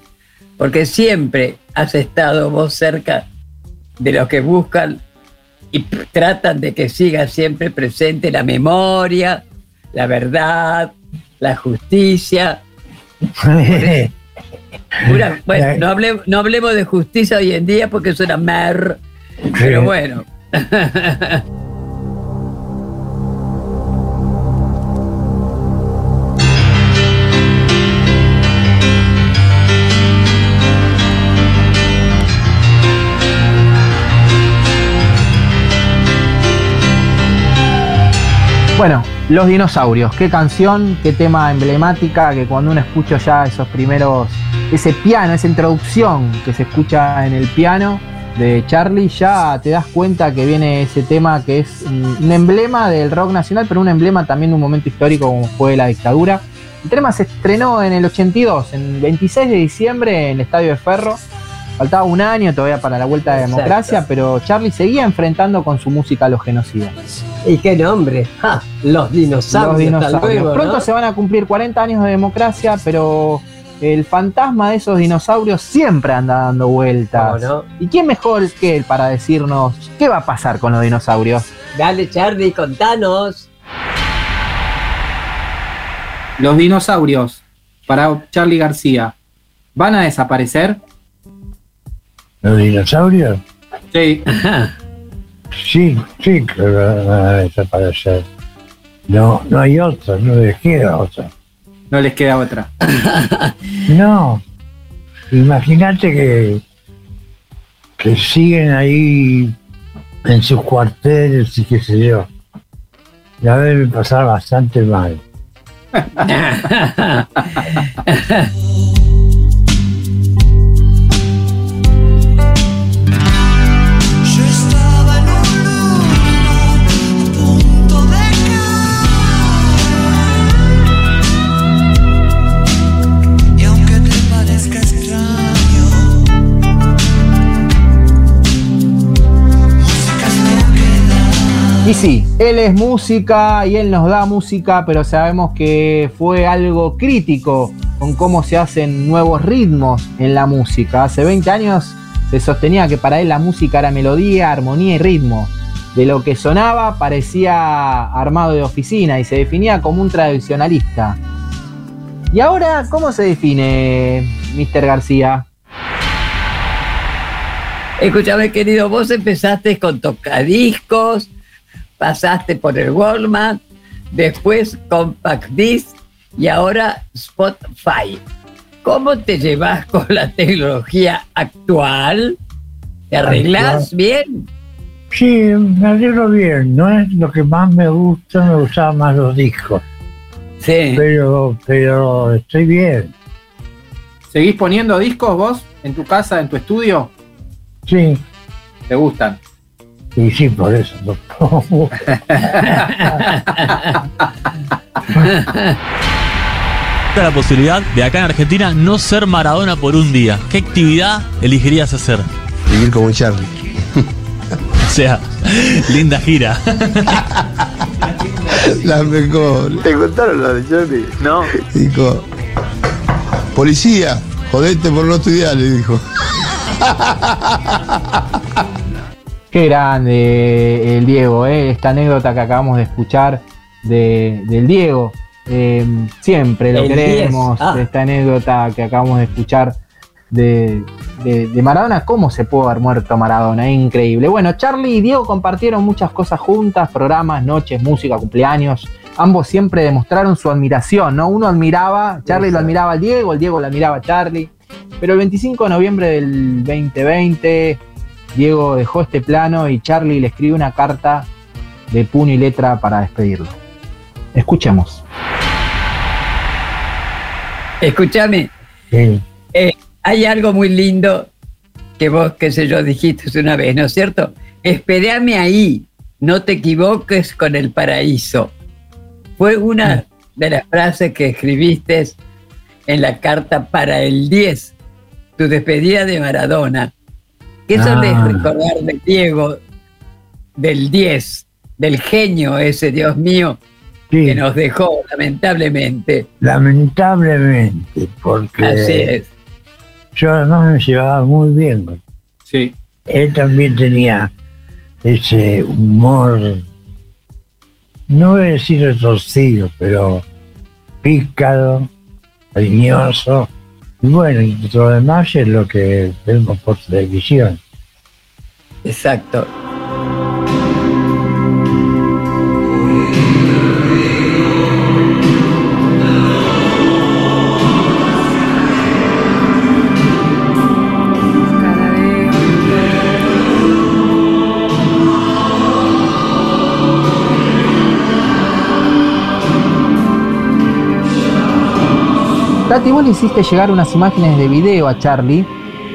Speaker 15: porque siempre has estado vos cerca de los que buscan y tratan de que siga siempre presente la memoria, la verdad, la justicia. Bueno, no, hable- no hablemos de justicia hoy en día porque es una mer, pero bueno.
Speaker 2: Bueno, Los Dinosaurios, qué canción, qué tema emblemática, que cuando uno escucha ya esos primeros, ese piano, esa introducción que se escucha en el piano de Charlie, ya te das cuenta que viene ese tema que es un emblema del rock nacional, pero un emblema también de un momento histórico como fue la dictadura. El tema se estrenó en el 82, en el 26 de diciembre en el Estadio de Ferro. Faltaba un año todavía para la vuelta de la democracia, pero Charlie seguía enfrentando con su música a los genocidas.
Speaker 3: ¿Y qué nombre? ¡Ja! Los dinosaurios.
Speaker 2: Los dinosaurios.
Speaker 3: luego,
Speaker 2: Pronto
Speaker 3: ¿no?
Speaker 2: se van a cumplir 40 años de democracia, pero el fantasma de esos dinosaurios siempre anda dando vueltas. ¿Y quién mejor que él para decirnos qué va a pasar con los dinosaurios?
Speaker 3: Dale, Charlie, contanos.
Speaker 2: Los dinosaurios, para Charlie García, ¿van a desaparecer?
Speaker 6: ¿Los dinosaurios?
Speaker 2: Sí.
Speaker 6: Sí, sí que van a desaparecer. No, no hay otra, no les queda otra.
Speaker 2: No les queda otra.
Speaker 6: No. Imagínate que, que siguen ahí en sus cuarteles y qué sé yo. La deben pasar bastante mal.
Speaker 2: Y sí, él es música y él nos da música, pero sabemos que fue algo crítico con cómo se hacen nuevos ritmos en la música. Hace 20 años se sostenía que para él la música era melodía, armonía y ritmo. De lo que sonaba parecía armado de oficina y se definía como un tradicionalista. ¿Y ahora cómo se define, Mr. García?
Speaker 3: Escúchame, querido, vos empezaste con tocadiscos, pasaste por el Walmart, después Compact Disc y ahora Spotify. ¿Cómo te llevas con la tecnología actual? ¿Te arreglás
Speaker 6: Actual.
Speaker 3: bien?
Speaker 6: Sí, me arreglo bien. No es lo que más me gusta, me gustaban más los discos.
Speaker 3: Sí.
Speaker 6: Pero, pero estoy bien.
Speaker 2: ¿Seguís poniendo discos vos en tu casa, en tu estudio?
Speaker 6: Sí.
Speaker 2: ¿Te gustan?
Speaker 6: Y sí, por eso lo pongo.
Speaker 19: la posibilidad de acá en Argentina no ser Maradona por un día. ¿Qué actividad elegirías hacer?
Speaker 20: Vivir como Charlie.
Speaker 19: O sea, linda gira.
Speaker 20: La mejor.
Speaker 21: ¿Te contaron la de Charlie? No.
Speaker 20: Dijo, policía, jodete por no estudiar, le dijo.
Speaker 2: Qué grande el Diego, ¿eh? esta anécdota que acabamos de escuchar de- del Diego. Eh, siempre lo
Speaker 3: El
Speaker 2: queremos,
Speaker 3: 10, ah.
Speaker 2: esta anécdota que acabamos de escuchar de, de- de Maradona. ¿Cómo se pudo haber muerto Maradona? Increíble. Bueno, Charlie y Diego compartieron muchas cosas juntas, programas, noches, música, cumpleaños. Ambos siempre demostraron su admiración, ¿no? Uno admiraba, Charlie lo admiraba al Diego, el Diego lo admiraba a Charlie. Pero el 25 de noviembre del 2020, Diego dejó este plano y Charlie le escribió una carta de puño y letra para despedirlo. Escuchemos.
Speaker 3: Escúchame,
Speaker 6: Sí.
Speaker 3: eh, hay algo muy lindo que vos, qué sé yo, dijiste una vez, ¿no es cierto? Esperame ahí, no te equivoques con el paraíso. Fue una de las frases que escribiste en la carta para el 10, tu despedida de Maradona. ¿Qué
Speaker 6: Ah.
Speaker 3: solés recordar de Diego, del 10, del genio ese, Dios mío,
Speaker 6: Sí.
Speaker 3: que nos dejó lamentablemente?
Speaker 6: Lamentablemente, porque
Speaker 3: Así es.
Speaker 6: yo además me llevaba muy bien.
Speaker 2: Sí.
Speaker 6: Él también tenía ese humor, no voy a decir retorcido, pero pícaro, cariñoso. Y bueno, y lo demás es lo que vemos por televisión.
Speaker 3: Exacto.
Speaker 2: Tati, vos le hiciste llegar unas imágenes de video a Charlie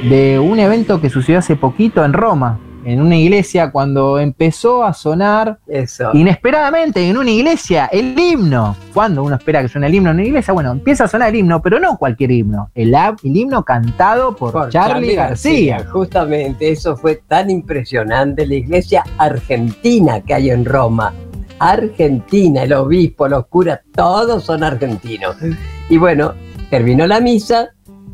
Speaker 2: de un evento que sucedió hace poquito en Roma, en una iglesia, cuando empezó a sonar
Speaker 3: Eso.
Speaker 2: inesperadamente en una iglesia el himno. Cuando uno espera que suene el himno en una iglesia, bueno, empieza a sonar el himno, pero no cualquier himno, el, himno cantado por,
Speaker 22: Por
Speaker 2: Charlie, García.
Speaker 22: Justamente eso fue tan impresionante. La iglesia argentina que hay en Roma. Argentina, el obispo, los curas, todos son argentinos. Y bueno, terminó la misa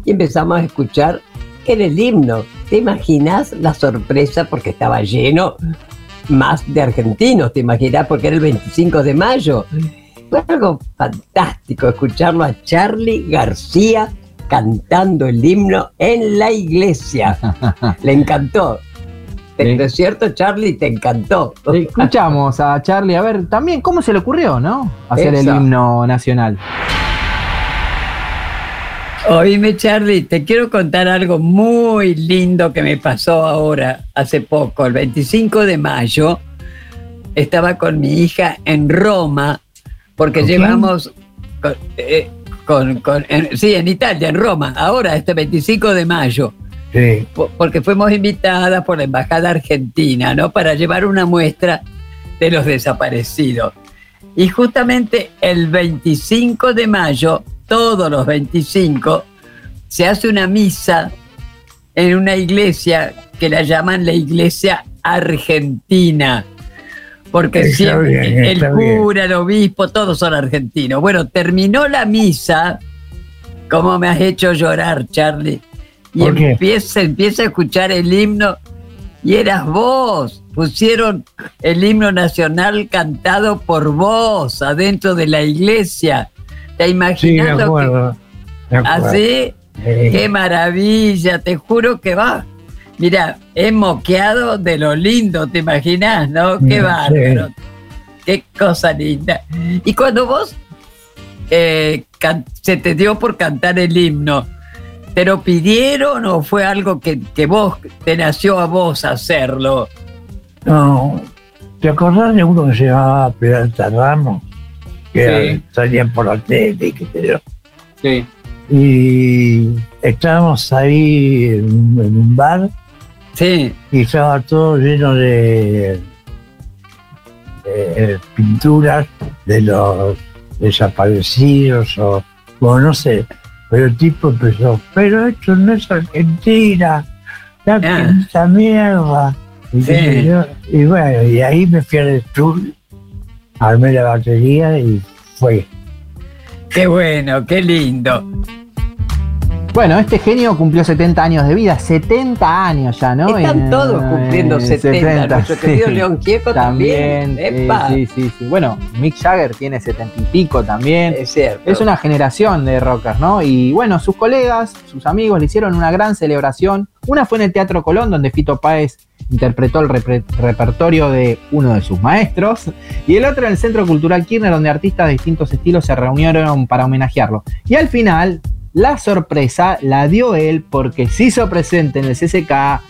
Speaker 22: y empezamos a escuchar en el himno. ¿Te imaginas la sorpresa? Porque estaba lleno más de argentinos, ¿te imaginas? Porque era el 25 de mayo. Fue algo fantástico escucharlo a Charlie García cantando el himno en la iglesia. Le encantó. ¿No es cierto, Charlie? Te encantó.
Speaker 2: Escuchamos a Charlie, a ver, también, ¿cómo se le ocurrió, no? Hacer el himno nacional.
Speaker 3: Oíme, Charlie, te quiero contar algo muy lindo que me pasó ahora, hace poco, el 25 de mayo. Estaba con mi hija en Roma, porque llevamos. Con, eh, con- con- en- sí, en Italia, en Roma, ahora, este 25 de mayo.
Speaker 6: Sí.
Speaker 3: po- porque fuimos invitadas por la Embajada Argentina, ¿no? Para llevar una muestra de los desaparecidos. Y justamente el 25 de mayo, todos los 25, se hace una misa en una iglesia que la llaman la iglesia argentina, Porque
Speaker 6: Está
Speaker 3: siempre
Speaker 6: bien,
Speaker 3: el
Speaker 6: bien.
Speaker 3: cura, el obispo, todos son argentinos. Bueno, terminó la misa. ¿Cómo me has hecho llorar, Charlie? Y empieza, empieza a escuchar el himno y eras vos. Pusieron el himno nacional cantado por vos adentro de la iglesia. ¿Te
Speaker 6: Sí, me
Speaker 3: imaginas que
Speaker 6: acuerdo. me acuerdo.
Speaker 3: ¿Así?
Speaker 6: Sí.
Speaker 3: ¡Qué maravilla! Te juro que va. Mira, he moqueado de lo lindo, ¿te imaginas? ¿No? ¡Qué bárbaro! ¡Qué cosa linda! Y cuando vos eh, se te dio por cantar el himno, ¿te lo pidieron o fue algo que, que vos te nació a vos hacerlo?
Speaker 6: No, ¿te acordás de uno que se llamaba Peralta Ramos? Que
Speaker 2: Sí.
Speaker 6: salían por la tele, qué sé yo.
Speaker 2: Sí.
Speaker 6: Y estábamos ahí en, un- en un bar
Speaker 3: Sí.
Speaker 6: y estaba todo lleno de, de pinturas de los desaparecidos o, bueno, no sé. Pero el tipo empezó, pero esto no es Argentina, la esa mierda. Y,
Speaker 3: Sí.
Speaker 6: yo. y bueno, y ahí me fui al estudio, armé la batería y fue.
Speaker 3: ¡Qué bueno! ¡Qué lindo!
Speaker 2: Bueno, este genio cumplió 70 años de vida, 70 años ya, ¿no?
Speaker 3: Están todos cumpliendo
Speaker 2: eh,
Speaker 3: 70. Nuestro querido León Gieco también. ¡Epa!
Speaker 2: sí, sí, sí. Bueno, Mick Jagger tiene 70 y pico también.
Speaker 3: Es cierto.
Speaker 2: Es una generación de rockers, ¿no? Y bueno, sus colegas, sus amigos le hicieron una gran celebración. Una fue en el Teatro Colón, donde Fito Páez interpretó el repertorio de uno de sus maestros. Y el otro en el Centro Cultural Kirchner, donde artistas de distintos estilos se reunieron para homenajearlo. Y al final, la sorpresa la dio él porque se hizo presente en el CCK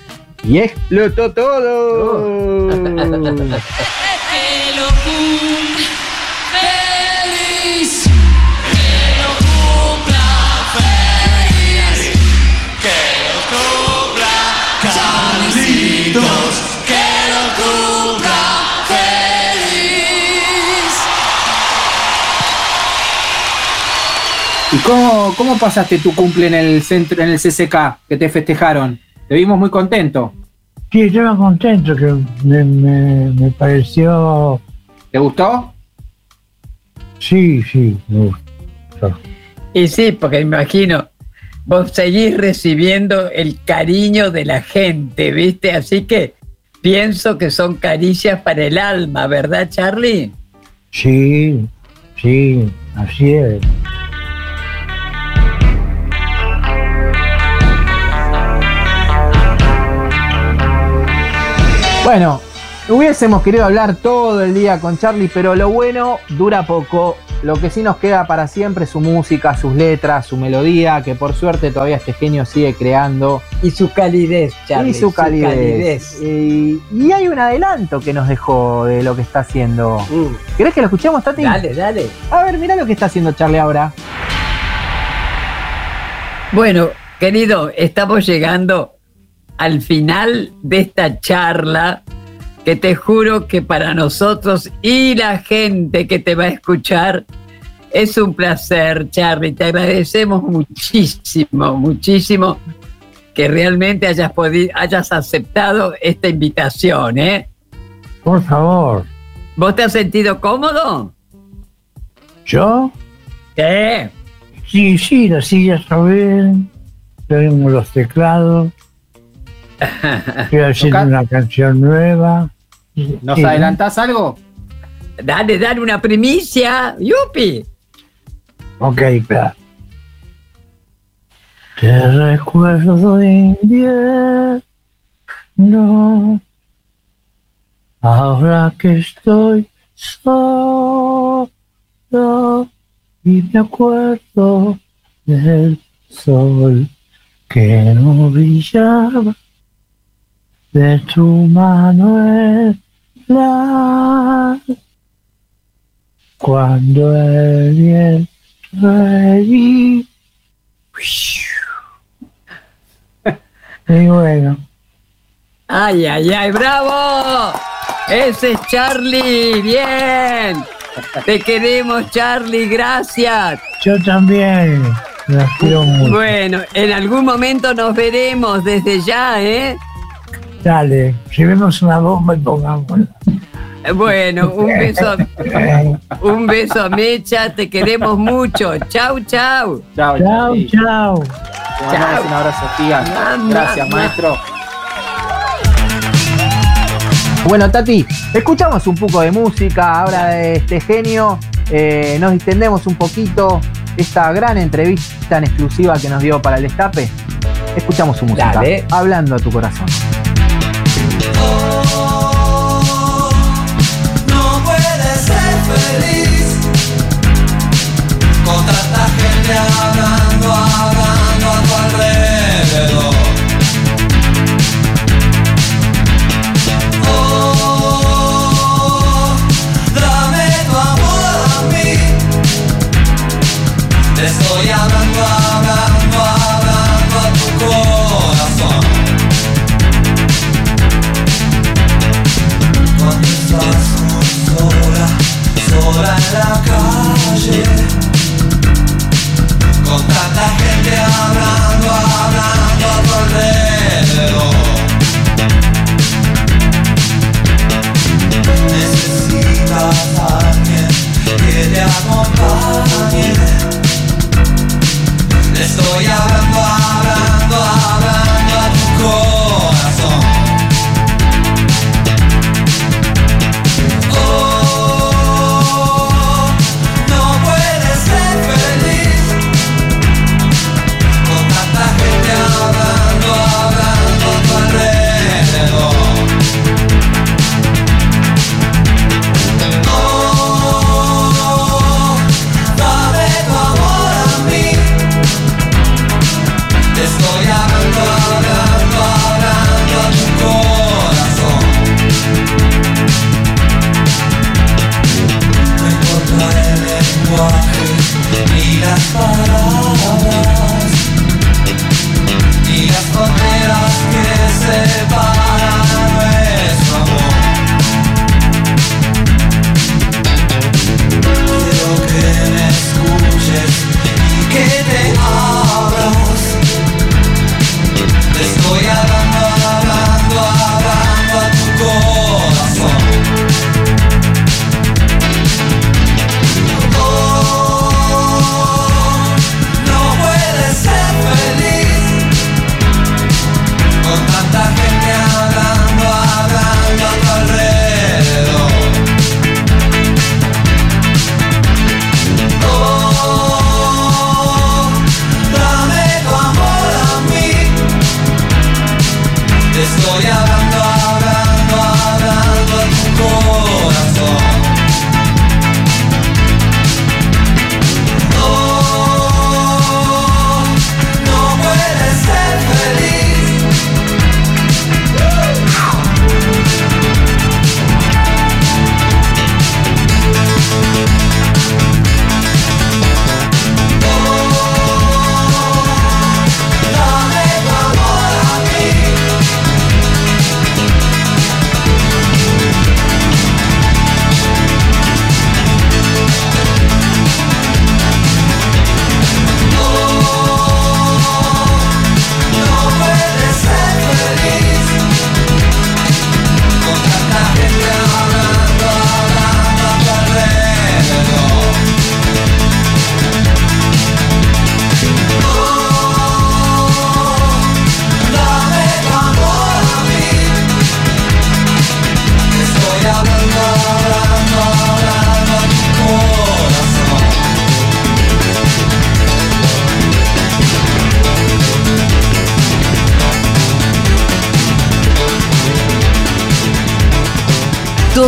Speaker 2: y explotó todo.
Speaker 5: feliz.
Speaker 2: ¿Y cómo, cómo pasaste tu cumple en el centro, en el CCK, que te festejaron? Te vimos muy contento.
Speaker 6: Sí, estaba contento, que me, me, me pareció...
Speaker 2: ¿Te gustó?
Speaker 6: Sí, sí, me gustó.
Speaker 3: Y sí, porque me imagino, vos seguís recibiendo el cariño de la gente, ¿viste? Así que pienso que son caricias para el alma, ¿verdad, Charlie?
Speaker 6: Sí, sí, así es.
Speaker 2: Bueno, hubiésemos querido hablar todo el día con Charlie, pero lo bueno dura poco. Lo que sí nos queda para siempre es su música, sus letras, su melodía, que por suerte todavía este genio sigue creando.
Speaker 3: Y su calidez, Charlie.
Speaker 2: y su
Speaker 3: su
Speaker 2: calidez.
Speaker 3: calidez.
Speaker 2: Y, y hay un adelanto que nos dejó de lo que está haciendo. ¿Querés que lo escuchemos, Tati?
Speaker 3: Dale, dale.
Speaker 2: A ver, mirá lo que está haciendo Charlie ahora.
Speaker 3: Bueno, querido, estamos llegando al final de esta charla que te juro que para nosotros y la gente que te va a escuchar es un placer, Charlie. Te agradecemos muchísimo, muchísimo que realmente hayas podido, hayas aceptado esta invitación, ¿eh?
Speaker 6: Por favor.
Speaker 3: ¿Vos te has sentido cómodo?
Speaker 6: ¿Yo?
Speaker 3: ¿Qué?
Speaker 6: Sí, sí, las sillas bien. Tenemos los teclados. Estoy haciendo una canción nueva.
Speaker 2: ¿Nos
Speaker 6: Sí.
Speaker 2: adelantás algo?
Speaker 3: Dale, dale una primicia. ¡Yupi!
Speaker 6: Ok, espera. Te recuerdo invierno. Ahora que estoy solo y me acuerdo del sol que no brillaba de tu mano la cuando el viento allí y bueno
Speaker 3: ¡Ay, ay, ay! ¡Bravo! Ese es Charlie. Bien. Te queremos, Charlie. Gracias.
Speaker 6: yo también las quiero mucho
Speaker 3: Bueno, en algún momento nos veremos desde ya, ¿eh?
Speaker 6: Dale llevemos una bomba y pongámosla
Speaker 15: Bueno, un beso, un beso a Mecha, te queremos mucho. Chau, chau.
Speaker 2: Chao,
Speaker 6: Chao, chao.
Speaker 2: Te mandamos un abrazo.
Speaker 15: Mamá,
Speaker 2: Gracias,
Speaker 15: mamá.
Speaker 2: maestro. Bueno, Tati, escuchamos un poco de música ahora de este genio. eh, nos distendemos un poquito esta gran entrevista en exclusiva que nos dio para el destape. Escuchamos su música.
Speaker 15: Dale.
Speaker 2: Hablando a tu corazón.
Speaker 5: No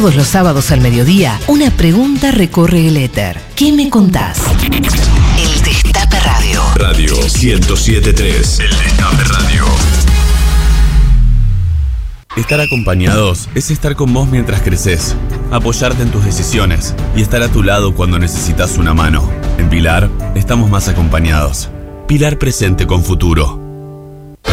Speaker 1: Todos los sábados al mediodía, una pregunta recorre el éter. ¿Qué me contás? El Destape Radio.
Speaker 23: Radio 1073. El Destape Radio. Estar acompañados es estar con vos mientras creces, apoyarte en tus decisiones y estar a tu lado cuando necesitas una mano. En Pilar estamos más acompañados. Pilar presente con futuro.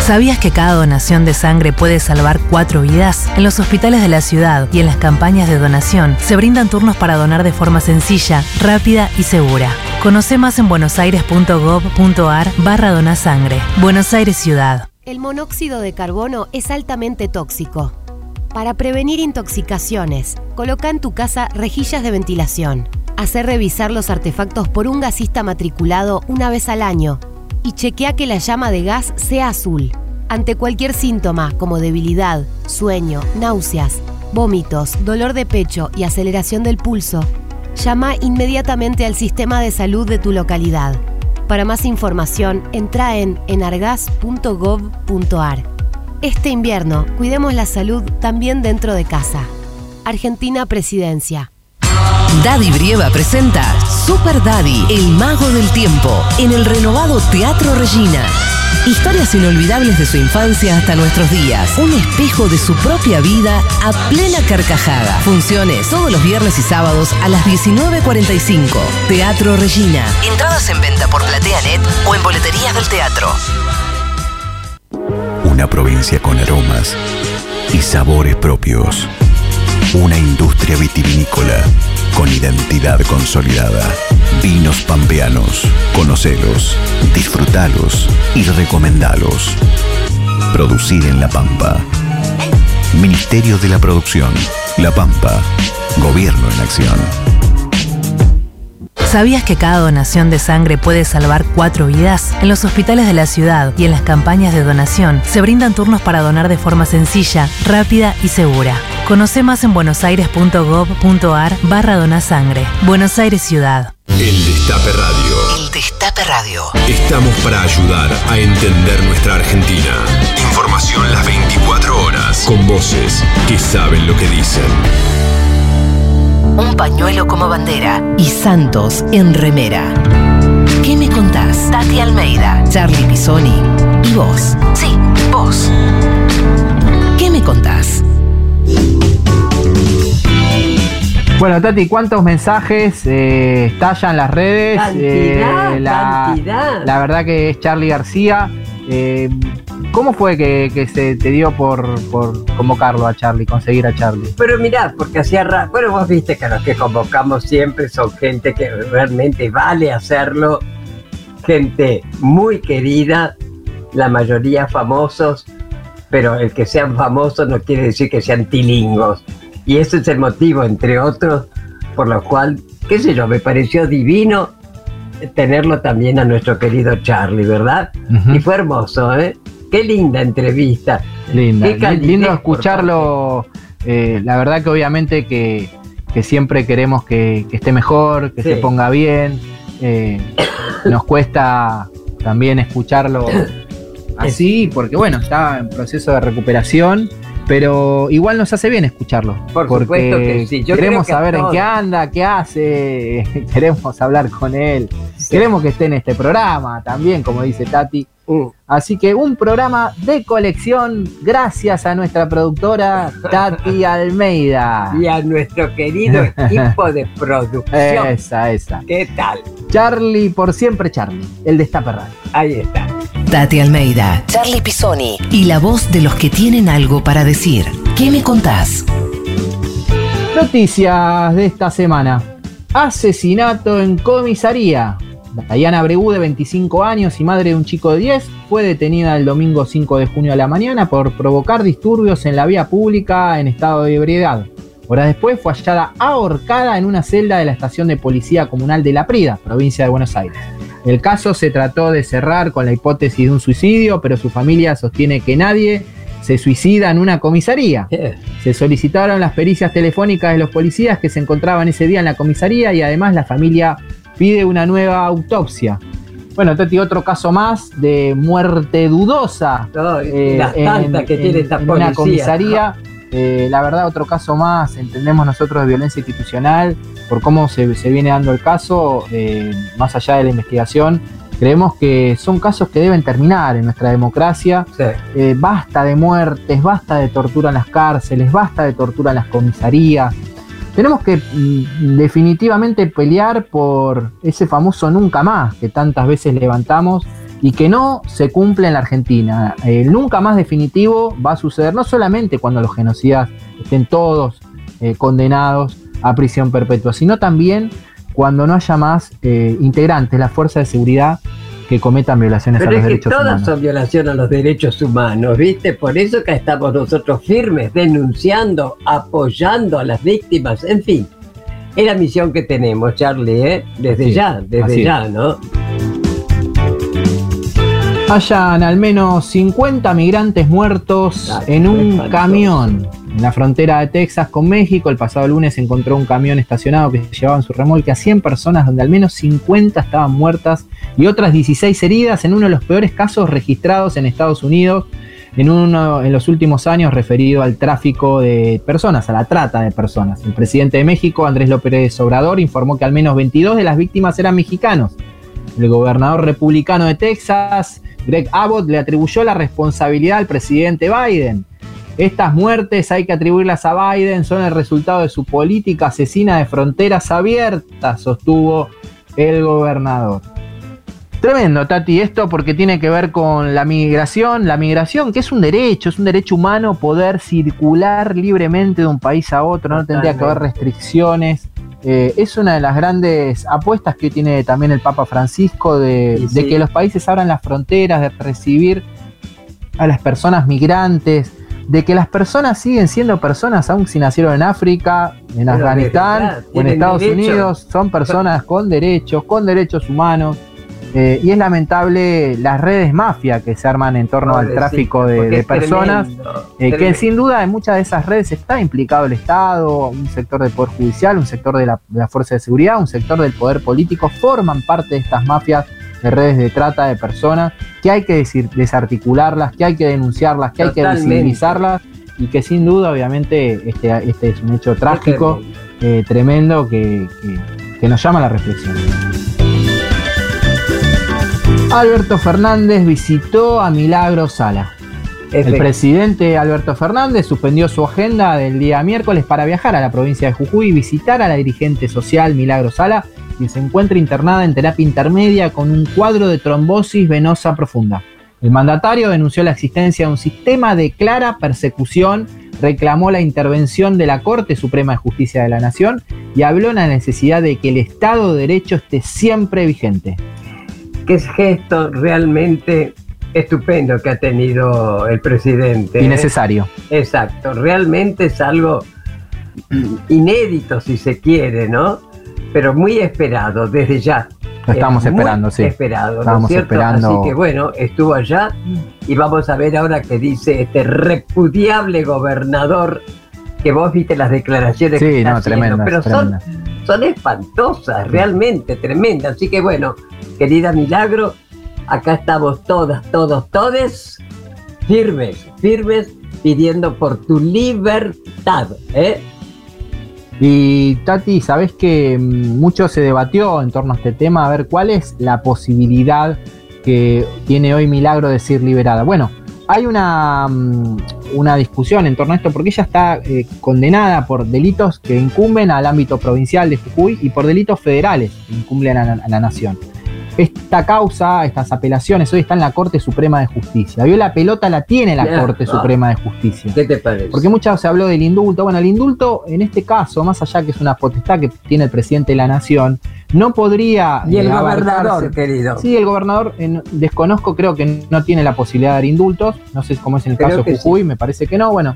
Speaker 24: ¿Sabías que cada donación de sangre puede salvar cuatro vidas? En los hospitales de la ciudad y en las campañas de donación se brindan turnos para donar de forma sencilla, rápida y segura. Conoce más en buenosaires.gov.ar barra donasangre. Buenos Aires Ciudad.
Speaker 25: El monóxido de carbono es altamente tóxico. Para prevenir intoxicaciones, coloca en tu casa rejillas de ventilación. Hacer revisar los artefactos por un gasista matriculado una vez al año y chequea que la llama de gas sea azul. Ante cualquier síntoma como debilidad, sueño, náuseas, vómitos, dolor de pecho y aceleración del pulso, llama inmediatamente al sistema de salud de tu localidad. Para más información, entra en enargas.gov.ar. Este invierno, cuidemos la salud también dentro de casa. Argentina Presidencia.
Speaker 1: Daddy Brieva presenta Super Daddy, el mago del tiempo, en el renovado Teatro Regina. Historias inolvidables de su infancia hasta nuestros días. Un espejo de su propia vida a plena carcajada. Funciones todos los viernes y sábados a las 19.45. Teatro Regina. Entradas en venta por PlateaNet o en boleterías del teatro.
Speaker 26: Una provincia con aromas y sabores propios. Una industria vitivinícola con identidad consolidada. Vinos pampeanos. Conocelos, disfrutalos y recomendalos. Producir en La Pampa. Ministerio de la Producción. La Pampa. Gobierno en acción.
Speaker 24: ¿Sabías que cada donación de sangre puede salvar cuatro vidas? En los hospitales de la ciudad y en las campañas de donación se brindan turnos para donar de forma sencilla, rápida y segura. Conoce más en buenosaires.gov.ar barra donasangre. Buenos Aires Ciudad.
Speaker 27: El Destape Radio.
Speaker 1: El Destape Radio.
Speaker 27: Estamos para ayudar a entender nuestra Argentina. Información las 24 horas. Con voces que saben lo que dicen.
Speaker 1: Un pañuelo como bandera y Santos en remera. ¿Qué me contás? Tati Almeida, Charlie Pisoni y vos. Sí, vos. ¿Qué me contás?
Speaker 2: Bueno, Tati, ¿cuántos mensajes eh, estallan las redes?
Speaker 3: Cantidad,
Speaker 2: Eh, la,
Speaker 3: cantidad.
Speaker 2: la verdad que es Charlie García. Eh, ¿Cómo fue que, que se te dio por, por convocarlo a Charlie, conseguir a Charlie?
Speaker 3: Pero mirá, porque hacía rato, bueno, vos viste que los que convocamos siempre son gente que realmente vale hacerlo, gente muy querida, la mayoría famosos, pero el que sean famosos no quiere decir que sean tilingos. Y ese es el motivo, entre otros, por lo cual, qué sé yo, me pareció divino tenerlo también a nuestro querido Charlie, ¿verdad? Y fue hermoso, ¿eh? Qué linda entrevista.
Speaker 2: Linda,
Speaker 3: calidez,
Speaker 2: lindo escucharlo. eh, la verdad que obviamente que, que siempre queremos que, que esté mejor, que
Speaker 3: Sí.
Speaker 2: se ponga bien. eh, nos cuesta también escucharlo así, porque bueno, está en proceso de recuperación. Pero igual nos hace bien escucharlo.
Speaker 3: Por
Speaker 2: porque
Speaker 3: supuesto que sí. Yo
Speaker 2: queremos
Speaker 3: que
Speaker 2: saber en qué anda, qué hace. queremos hablar con él. Queremos que esté en este programa también, como dice Tati.
Speaker 3: Mm.
Speaker 2: Así que un programa de colección gracias a nuestra productora Tati Almeida.
Speaker 3: Y a nuestro querido equipo de producción.
Speaker 2: Esa, esa.
Speaker 3: ¿Qué tal?
Speaker 2: Charlie, por siempre Charlie, el Destape Radio.
Speaker 3: Ahí está.
Speaker 1: Tati Almeida, Charlie Pisoni y la voz de los que tienen algo para decir. ¿Qué me contás?
Speaker 2: Noticias de esta semana. Asesinato en comisaría. Dayana Bregú, de 25 años y madre de un chico de 10, fue detenida el domingo 5 de junio a la mañana por provocar disturbios en la vía pública en estado de ebriedad. Horas después fue hallada ahorcada en una celda de la estación de policía comunal de La Prida, provincia de Buenos Aires. El caso se trató de cerrar con la hipótesis de un suicidio, pero su familia sostiene que nadie se suicida en una comisaría. Se solicitaron las pericias telefónicas de los policías que se encontraban ese día en la comisaría y además la familia pide una nueva autopsia. Bueno, Tati, otro caso más de muerte dudosa. eh,
Speaker 3: las tantas que tiene esta
Speaker 2: en una
Speaker 3: policía.
Speaker 2: comisaría. Eh, la verdad, otro caso más, entendemos nosotros de violencia institucional, por cómo se, se viene dando el caso, eh, más allá de la investigación, creemos que son casos que deben terminar en nuestra democracia. Eh, basta de muertes, basta de tortura en las cárceles, basta de tortura en las comisarías. Tenemos que mm, definitivamente pelear por ese famoso nunca más que tantas veces levantamos y que no se cumple en la Argentina. El nunca más definitivo va a suceder no solamente cuando los genocidas estén todos eh, condenados a prisión perpetua, sino también cuando no haya más eh, integrantes la fuerza de seguridad que cometan violaciones
Speaker 3: Pero
Speaker 2: a los
Speaker 3: es que
Speaker 2: derechos
Speaker 3: todas
Speaker 2: humanos.
Speaker 3: son violaciones a los derechos humanos, ¿viste? Por eso que estamos nosotros firmes, denunciando, apoyando a las víctimas, en fin. Es la misión que tenemos, Charlie, ¿eh? Desde
Speaker 2: Sí,
Speaker 3: ya, desde ya. ¿no?
Speaker 2: Hayan al menos 50 migrantes muertos en un
Speaker 3: espantoso.
Speaker 2: camión en la frontera de Texas con México. El pasado lunes encontró un camión estacionado que llevaba en su remolque a 100 personas, donde al menos 50 estaban muertas y otras 16 heridas en uno de los peores casos registrados en Estados Unidos en, uno, en los últimos años referido al tráfico de personas, a la trata de personas. El presidente de México, Andrés López Obrador, informó que al menos 22 de las víctimas eran mexicanos. El gobernador republicano de Texas, Greg Abbott, le atribuyó la responsabilidad al presidente Biden. Estas muertes hay que atribuirlas a Biden, son el resultado de su política asesina de fronteras abiertas, sostuvo el gobernador. Tremendo, Tati, esto porque tiene que ver con la migración. La migración, que es un derecho, es un derecho humano poder circular libremente de un país a otro, no tendría que haber restricciones. Eh, es una de las grandes apuestas que tiene también el Papa Francisco de, que los países abran las fronteras, de recibir a las personas migrantes, de que las personas siguen siendo personas aun si nacieron en África, en
Speaker 3: Pero
Speaker 2: Afganistán o en Estados
Speaker 3: derecho.
Speaker 2: Unidos, son personas con derechos, con derechos humanos. eh, y es lamentable las redes mafia que se arman en torno al tráfico de, personas,
Speaker 3: tremendo,
Speaker 2: eh, que sin duda en muchas de esas redes está implicado el Estado, un sector del Poder Judicial, un sector de la, de la Fuerza de Seguridad, un sector del Poder Político, forman parte de estas mafias de redes de trata de personas, que hay que decir, desarticularlas, que hay que denunciarlas, que hay que visibilizarlas y que sin duda obviamente este, este es un hecho trágico, eh, tremendo, que, que- que nos llama a la reflexión. Alberto Fernández visitó a Milagro Sala. El presidente Alberto Fernández suspendió su agenda del día miércoles para viajar a la provincia de Jujuy y visitar a la dirigente social Milagro Sala, quien se encuentra internada en terapia intermedia con un cuadro de trombosis venosa profunda. El mandatario denunció la existencia de un sistema de clara persecución, reclamó la intervención de la Corte Suprema de Justicia de la Nación y habló de la necesidad de que el Estado de Derecho esté siempre vigente.
Speaker 3: Qué gesto realmente estupendo que ha tenido el presidente. ¿eh?
Speaker 2: Y necesario.
Speaker 3: Exacto, realmente es algo inédito si se quiere, ¿no? Pero muy esperado desde ya.
Speaker 2: Lo estábamos
Speaker 3: Es muy
Speaker 2: esperando, sí.
Speaker 3: Esperado, ¿no
Speaker 2: Estábamos
Speaker 3: es cierto?
Speaker 2: esperando.
Speaker 3: Así que bueno, estuvo allá y vamos a ver ahora qué dice este repudiable gobernador que vos viste las declaraciones
Speaker 2: Sí,
Speaker 3: que está
Speaker 2: no,
Speaker 3: haciendo,
Speaker 2: tremendas,
Speaker 3: pero son,
Speaker 2: tremendas.
Speaker 3: son espantosas, realmente tremendas. Así que bueno, querida Milagro, acá estamos todas, todos, todes firmes, firmes, pidiendo por tu libertad. ¿eh?
Speaker 2: Y Tati, sabes que mm, mucho se debatió en torno a este tema, a ver cuál es la posibilidad que tiene hoy Milagro de ser liberada. Bueno, hay una, mm, una discusión en torno a esto porque ella está eh, condenada por delitos que incumben al ámbito provincial de Jujuy y por delitos federales que incumben a la, a la nación. Esta causa, estas apelaciones hoy están en la Corte Suprema de Justicia. Vio la pelota la tiene la Corte. Suprema de Justicia.
Speaker 3: ¿Qué te parece?
Speaker 2: Porque muchas se habló del indulto. Bueno, el indulto, en este caso, más allá que es una potestad que tiene el presidente de la nación, no podría.
Speaker 3: y el
Speaker 2: eh,
Speaker 3: gobernador,
Speaker 2: abarcarse-
Speaker 3: querido.
Speaker 2: Sí, el gobernador, eh, no- desconozco, creo que no tiene la posibilidad de dar indultos. No sé cómo es en el
Speaker 3: Creo
Speaker 2: caso de Jujuy, me parece que no. Bueno,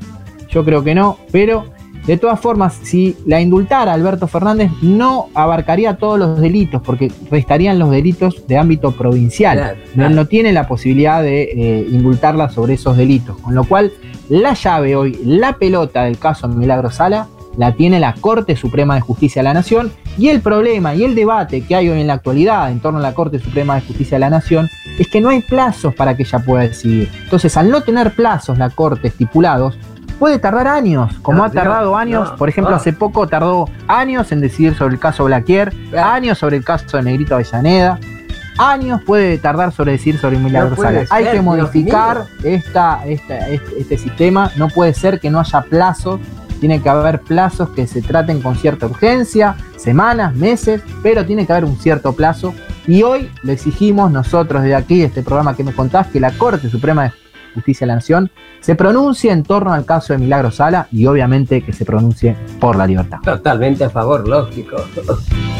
Speaker 2: yo creo que no, pero de todas formas, si la indultara Alberto Fernández, no abarcaría todos los delitos, porque restarían los delitos de ámbito provincial.
Speaker 3: Claro, claro.
Speaker 2: No tiene la posibilidad de eh, indultarla sobre esos delitos. Con lo cual, la llave hoy, la pelota del caso Milagro Sala, la tiene la Corte Suprema de Justicia de la Nación. Y el problema y el debate que hay hoy en la actualidad en torno a la Corte Suprema de Justicia de la Nación es que no hay plazos para que ella pueda decidir. Entonces, al no tener plazos la Corte estipulados, puede tardar años, como
Speaker 3: No,
Speaker 2: ha tardado
Speaker 3: no,
Speaker 2: años.
Speaker 3: no,
Speaker 2: por ejemplo, hace poco tardó años en decidir sobre el caso Blaquier, años sobre el caso de Negrito Avellaneda, años puede tardar sobre decir sobre Milagro Sala. Hay que modificar esta, esta- este, este sistema. No puede ser que no haya plazos. Tiene que haber plazos que se traten con cierta urgencia, semanas, meses, pero tiene que haber un cierto plazo. Y hoy lo exigimos nosotros desde aquí, de este programa que me contás, que la Corte Suprema de Justicia de la Nación se pronuncie en torno al caso de Milagro Sala y obviamente que se pronuncie por la libertad.
Speaker 3: Totalmente a favor, lógico.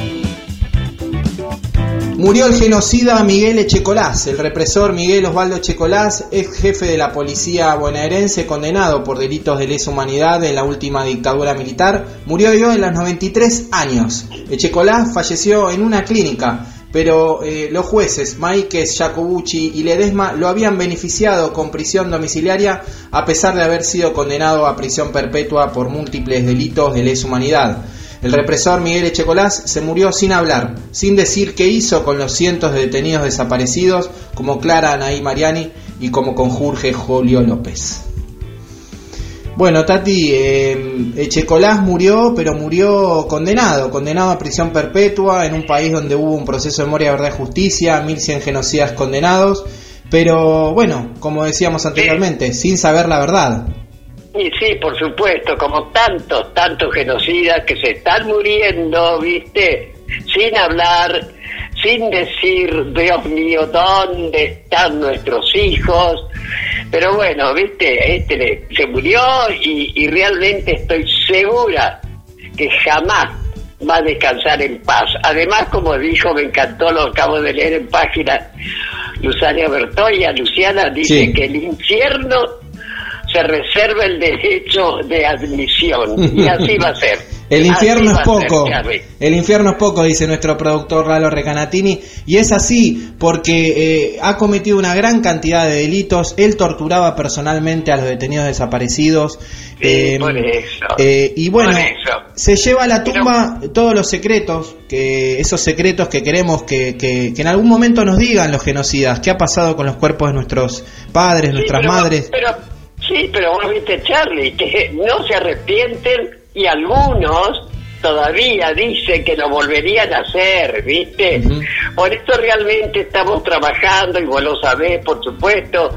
Speaker 28: Murió el genocida Miguel Echecolás. El represor Miguel Osvaldo Echecolás, ex jefe de la policía bonaerense, condenado por delitos de lesa humanidad en la última dictadura militar, murió hoy en los 93 años. Echecolás falleció en una clínica, pero eh, los jueces Maíquez, Jacobucci y Ledesma lo habían beneficiado con prisión domiciliaria a pesar de haber sido condenado a prisión perpetua por múltiples delitos de lesa humanidad. El represor Miguel Echecolás se murió sin hablar, sin decir qué hizo con los cientos de detenidos desaparecidos como Clara Anaí Mariani y como con Jorge Julio López. Bueno, Tati, eh, Echecolás murió, pero murió condenado, condenado a prisión perpetua en un país donde hubo un proceso de memoria, verdad y justicia, 1100 genocidas condenados, pero bueno, como decíamos anteriormente, sin saber la verdad.
Speaker 29: Y sí, por supuesto, como tantos, tantos genocidas que se están muriendo, ¿viste? Sin hablar, sin decir, Dios mío, ¿dónde están nuestros hijos? Pero bueno, ¿viste? Este le- se murió y, y realmente estoy segura que jamás va a descansar en paz. Además, como dijo, me encantó, lo acabo de leer en página, Luzania Bertoya, Luciana dice
Speaker 28: Sí.
Speaker 29: que el infierno se reserva el derecho de admisión. Y así va a ser.
Speaker 28: El infierno es poco. El infierno es poco, dice nuestro productor Lalo Recanatini. Y es así porque eh, ha cometido una gran cantidad de delitos. Él torturaba personalmente a los detenidos desaparecidos. Eh,
Speaker 29: por eso.
Speaker 28: eh, y bueno,
Speaker 29: Por eso.
Speaker 28: se lleva a la tumba todos los secretos, que esos secretos que queremos que, que- que en algún momento nos digan los genocidas. ¿Qué ha pasado con los cuerpos de nuestros padres, nuestras
Speaker 29: pero-
Speaker 28: madres?
Speaker 29: Pero, sí, pero vos viste, Charlie, que no se arrepienten y algunos todavía dicen que lo volverían a hacer, ¿viste? Por esto realmente estamos trabajando, y vos lo sabés, por supuesto,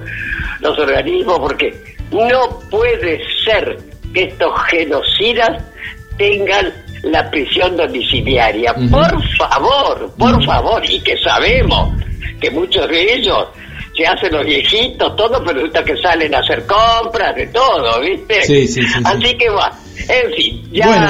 Speaker 29: los organismos, porque no puede ser que estos genocidas tengan la prisión domiciliaria. Por favor, por favor, y que sabemos que muchos de ellos se hacen los viejitos, todo, pero resulta que salen a hacer compras, de todo, ¿viste?
Speaker 28: Sí, sí, sí, sí.
Speaker 29: Así que va, en fin, ya
Speaker 28: Bueno.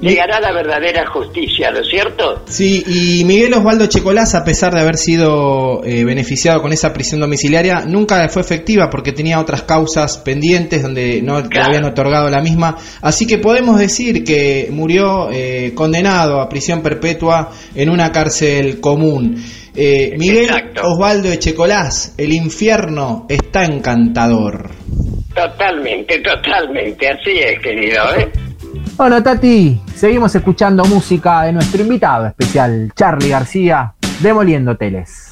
Speaker 29: llegará la verdadera justicia, ¿no es cierto?
Speaker 28: Sí, y Miguel Osvaldo Checolás, a pesar de haber sido eh, beneficiado con esa prisión domiciliaria, nunca fue efectiva porque tenía otras causas pendientes donde no le habían otorgado la misma. Así que podemos decir que murió eh, condenado a prisión perpetua en una cárcel común. Eh, Miguel Osvaldo Echecolás, el infierno está encantador.
Speaker 29: Totalmente, totalmente, así es, querido, ¿eh?
Speaker 28: Bueno, Tati, seguimos escuchando música de nuestro invitado especial, Charlie García, Demoliendo Teles.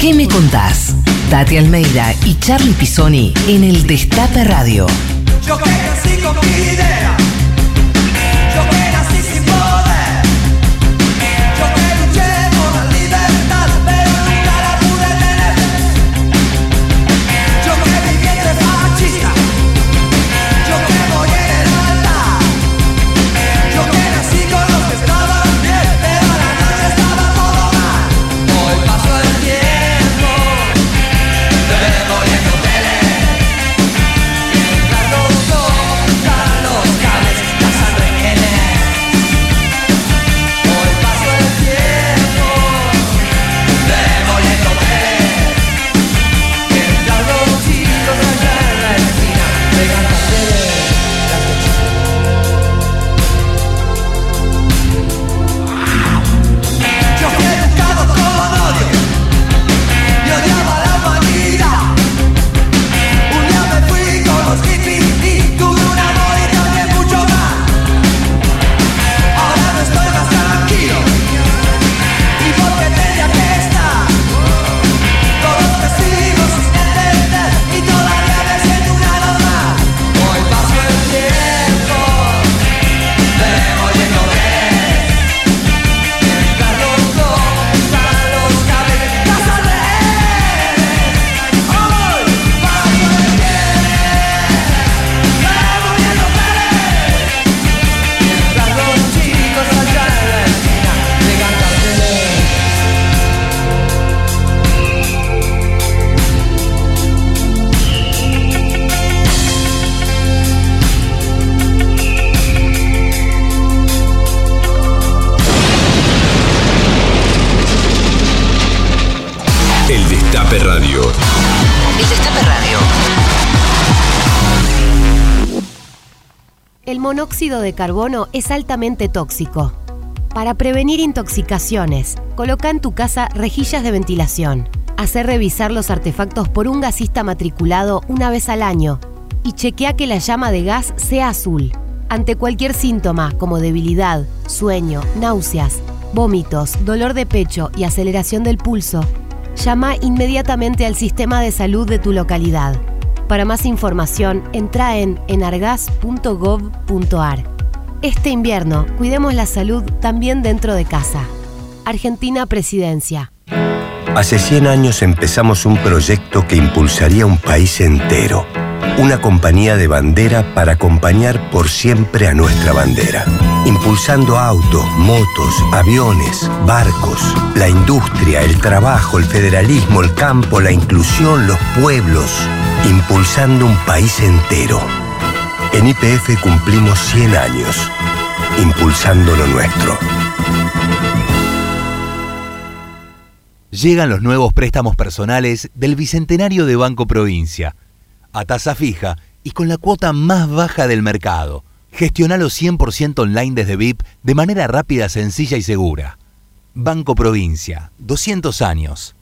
Speaker 1: ¿Qué me contás? Tati Almeida y Charlie Pisoni en el Destape Radio.
Speaker 5: Yo que nací
Speaker 25: monóxido de carbono es altamente tóxico. Para prevenir intoxicaciones, coloca en tu casa rejillas de ventilación. Hacer revisar los artefactos por un gasista matriculado una vez al año y chequea que la llama de gas sea azul. Ante cualquier síntoma como debilidad, sueño, náuseas, vómitos, dolor de pecho y aceleración del pulso, llama inmediatamente al sistema de salud de tu localidad. Para más información, entra en enargas.gov.ar. Este invierno, cuidemos la salud también dentro de casa. Argentina Presidencia.
Speaker 30: Hace 100 años empezamos un proyecto que impulsaría un país entero. Una compañía de bandera para acompañar por siempre a nuestra bandera. Impulsando autos, motos, aviones, barcos, la industria, el trabajo, el federalismo, el campo, la inclusión, los pueblos. Impulsando un país entero. En IPF cumplimos 100 años. Impulsando lo nuestro.
Speaker 31: Llegan los nuevos préstamos personales del Bicentenario de Banco Provincia, a tasa fija y con la cuota más baja del mercado. Gestionalo 100% online desde VIP de manera rápida, sencilla y segura. Banco Provincia, 200 años.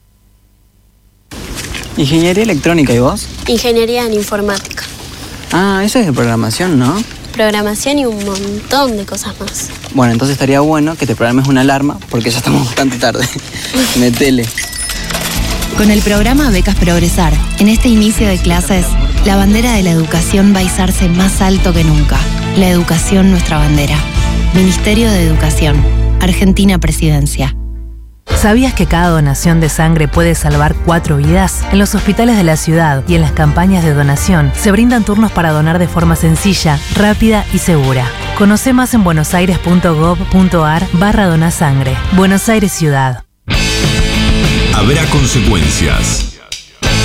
Speaker 32: Ingeniería electrónica, ¿y vos?
Speaker 33: Ingeniería en informática.
Speaker 32: Ah, eso es de programación, ¿no?
Speaker 33: Programación y un montón de cosas más.
Speaker 32: Bueno, entonces estaría bueno que te programes una alarma porque ya estamos bastante tarde. Metele.
Speaker 25: Con el programa Becas Progresar, en este inicio de clases, la bandera de la educación va a izarse más alto que nunca. La educación nuestra bandera. Ministerio de Educación. Argentina Presidencia.
Speaker 24: ¿Sabías que cada donación de sangre puede salvar cuatro vidas? En los hospitales de la ciudad y en las campañas de donación se brindan turnos para donar de forma sencilla, rápida y segura. Conoce más en buenosaires.gov.ar barra donasangre. Buenos Aires Ciudad.
Speaker 27: Habrá consecuencias.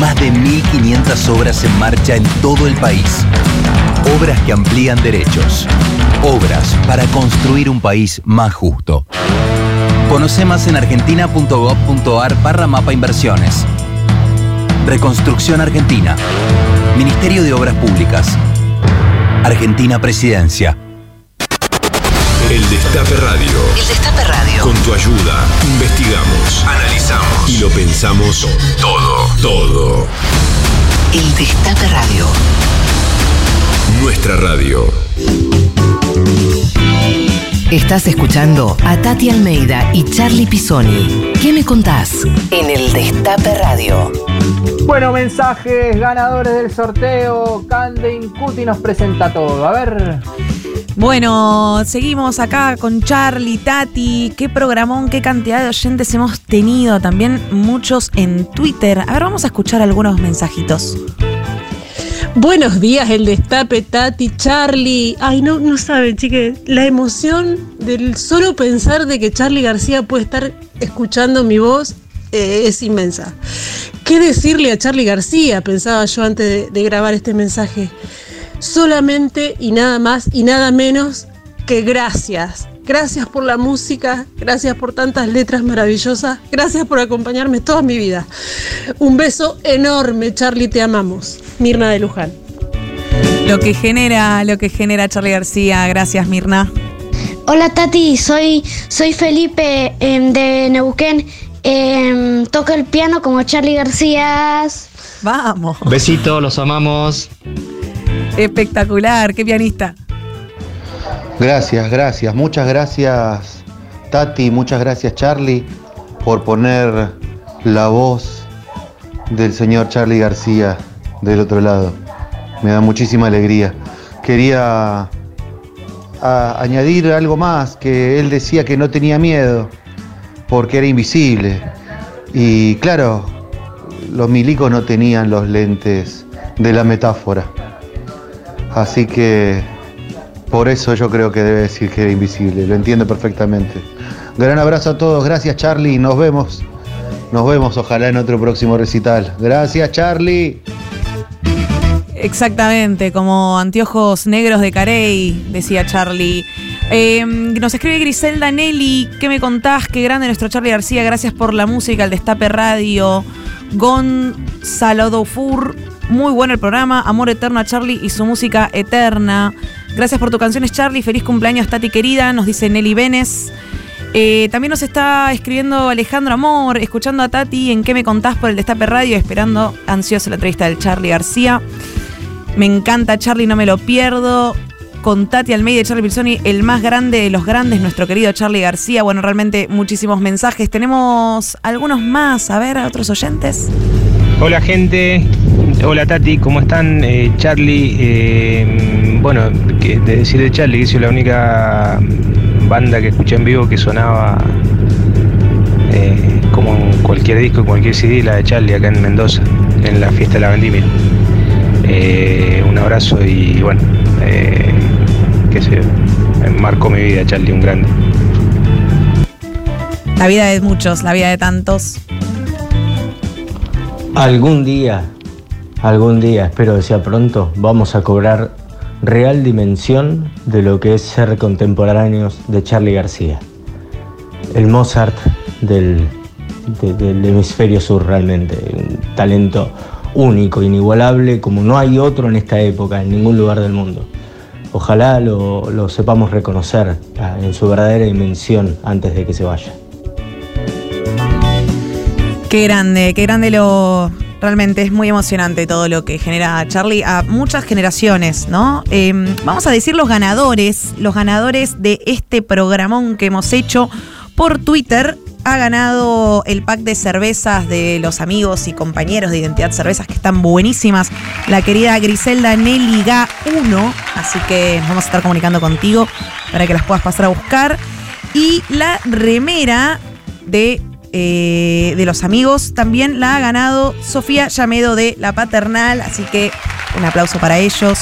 Speaker 31: Más de 1.500 obras en marcha en todo el país. Obras que amplían derechos. Obras para construir un país más justo. Conoce más en argentina.gov.ar barra mapa inversiones. Reconstrucción Argentina. Ministerio de Obras Públicas. Argentina Presidencia.
Speaker 27: El Destape Radio.
Speaker 1: El Destape Radio.
Speaker 27: Con tu ayuda, investigamos, analizamos y lo pensamos todo, todo.
Speaker 1: El Destape Radio.
Speaker 27: Nuestra radio.
Speaker 1: Estás escuchando a Tati Almeida y Charlie Pisoni. ¿Qué me contás? En el Destape Radio.
Speaker 2: Bueno, mensajes ganadores del sorteo. Cande Cuti nos presenta todo. A ver.
Speaker 16: Bueno, seguimos acá con Charlie, Tati. Qué programón, qué cantidad de oyentes hemos tenido. También muchos en Twitter. A ver, vamos a escuchar algunos mensajitos.
Speaker 34: Buenos días, el destape, Tati, Charlie. Ay, no, no saben, chiques, la emoción del solo pensar de que Charlie García puede estar escuchando mi voz eh, es inmensa. ¿Qué decirle a Charlie García? Pensaba yo antes de, de grabar este mensaje. Solamente y nada más y nada menos que gracias. Gracias por la música, gracias por tantas letras maravillosas, gracias por acompañarme toda mi vida. Un beso enorme, Charlie, te amamos. Mirna de Luján.
Speaker 16: Lo que genera, lo que genera Charlie García. Gracias, Mirna.
Speaker 35: Hola Tati, soy, soy Felipe em, de Neuquén. Em, toco el piano como Charlie García.
Speaker 16: Vamos.
Speaker 36: Besitos, los amamos.
Speaker 16: Espectacular, qué pianista.
Speaker 20: Gracias, gracias. Muchas gracias Tati, muchas gracias Charlie por poner la voz del señor Charlie García del otro lado. Me da muchísima alegría. Quería añadir algo más, que él decía que no tenía miedo porque era invisible. Y claro, los milicos no tenían los lentes de la metáfora. Así que por eso yo creo que debe decir que era invisible, lo entiendo perfectamente. Gran abrazo a todos, gracias Charlie, nos vemos. Nos vemos ojalá en otro próximo recital. Gracias Charlie.
Speaker 16: Exactamente, como anteojos negros de Carey, decía Charlie. Eh, nos escribe Griselda Nelly, ¿qué me contás? Qué grande nuestro Charlie García, gracias por la música, el Destape Radio. Gonzalo Fur, muy bueno el programa, Amor Eterno a Charlie y su música eterna. Gracias por tus canciones, Charlie, feliz cumpleaños, Tati querida, nos dice Nelly Benes. Eh, también nos está escribiendo Alejandro Amor, escuchando a Tati en qué me contás por el Destape Radio, esperando ansioso la entrevista del Charlie García. Me encanta Charlie, no me lo pierdo. Con Tati Almeida y Charlie Pilsoni, el más grande de los grandes, nuestro querido Charlie García. Bueno, realmente muchísimos mensajes. Tenemos algunos más. A ver, a otros oyentes.
Speaker 37: Hola gente, hola Tati, ¿cómo están? Eh, Charlie, eh, bueno, que, de decir de Charlie, que es la única banda que escuché en vivo que sonaba eh, como en cualquier disco, cualquier CD, la de Charlie acá en Mendoza, en la fiesta de la vendimia. Un abrazo y bueno, que se marcó mi vida, Charlie, un grande.
Speaker 16: La vida de muchos, la vida de tantos.
Speaker 38: Algún día, algún día, espero que sea pronto, vamos a cobrar real dimensión de lo que es ser contemporáneos de Charlie García. El Mozart del, de- del hemisferio sur realmente, un talento único, inigualable, como no hay otro en esta época, en ningún lugar del mundo. Ojalá lo, lo sepamos reconocer ah, en su verdadera dimensión antes de que se vaya.
Speaker 16: Qué grande, qué grande lo. Realmente es muy emocionante todo lo que genera Charlie a muchas generaciones, ¿no? Eh, vamos a decir los ganadores, los ganadores de este programón que hemos hecho por Twitter. Ha ganado el pack de cervezas de los amigos y compañeros de Identidad Cervezas que están buenísimas. La querida Griselda Nelly Ga 1. Así que vamos a estar comunicando contigo para que las puedas pasar a buscar. Y la remera de, eh, de los amigos también la ha ganado Sofía Llamedo de La Paternal. Así que un aplauso para ellos.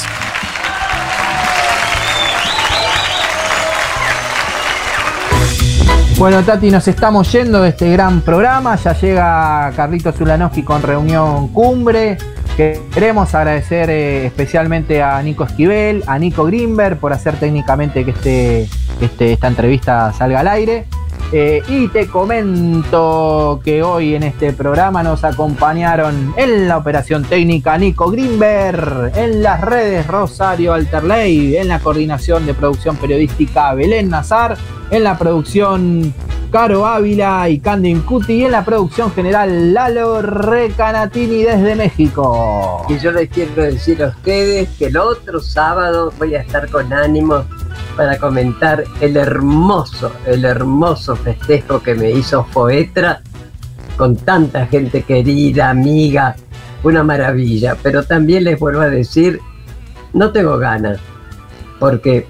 Speaker 2: Bueno, Tati, nos estamos yendo de este gran programa. Ya llega Carlitos Zulanowski con reunión cumbre. Queremos agradecer eh, especialmente a Nico Esquivel, a Nico Grimberg por hacer técnicamente que este, este- esta entrevista salga al aire. Eh, y te comento que hoy en este programa nos acompañaron en la operación técnica Nico Grimberg, en las redes Rosario Alterley, en la coordinación de producción periodística Belén Nazar, en la producción Caro Ávila y Candy Cuti y en la producción general Lalo Recanatini desde México.
Speaker 3: Y yo les quiero decir a ustedes que el otro sábado voy a estar con ánimo para comentar el hermoso, el hermoso festejo que me hizo Foetra con tanta gente querida, amiga, una maravilla. Pero también les vuelvo a decir, no tengo ganas, porque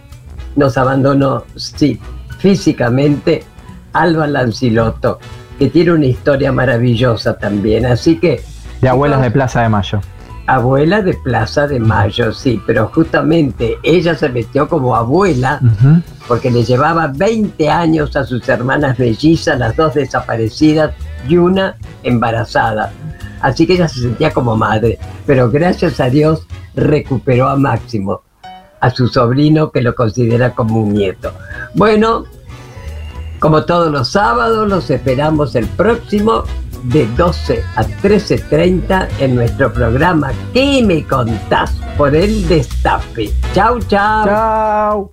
Speaker 3: nos abandonó, sí, físicamente Alba Lancilotto, que tiene una historia maravillosa también. Así que
Speaker 2: De Abuelas de Plaza de Mayo.
Speaker 3: Abuela de Plaza de Mayo, sí, pero justamente ella se metió como abuela porque le llevaba 20 años a sus hermanas mellizas, las dos desaparecidas y una embarazada. Así que ella se sentía como madre, pero gracias a Dios recuperó a Máximo, a su sobrino que lo considera como un nieto. Bueno, como todos los sábados, los esperamos el próximo de 12 a 13.30 en nuestro programa ¿Qué me contás? por el Destape. Chau, chau.
Speaker 2: Chau.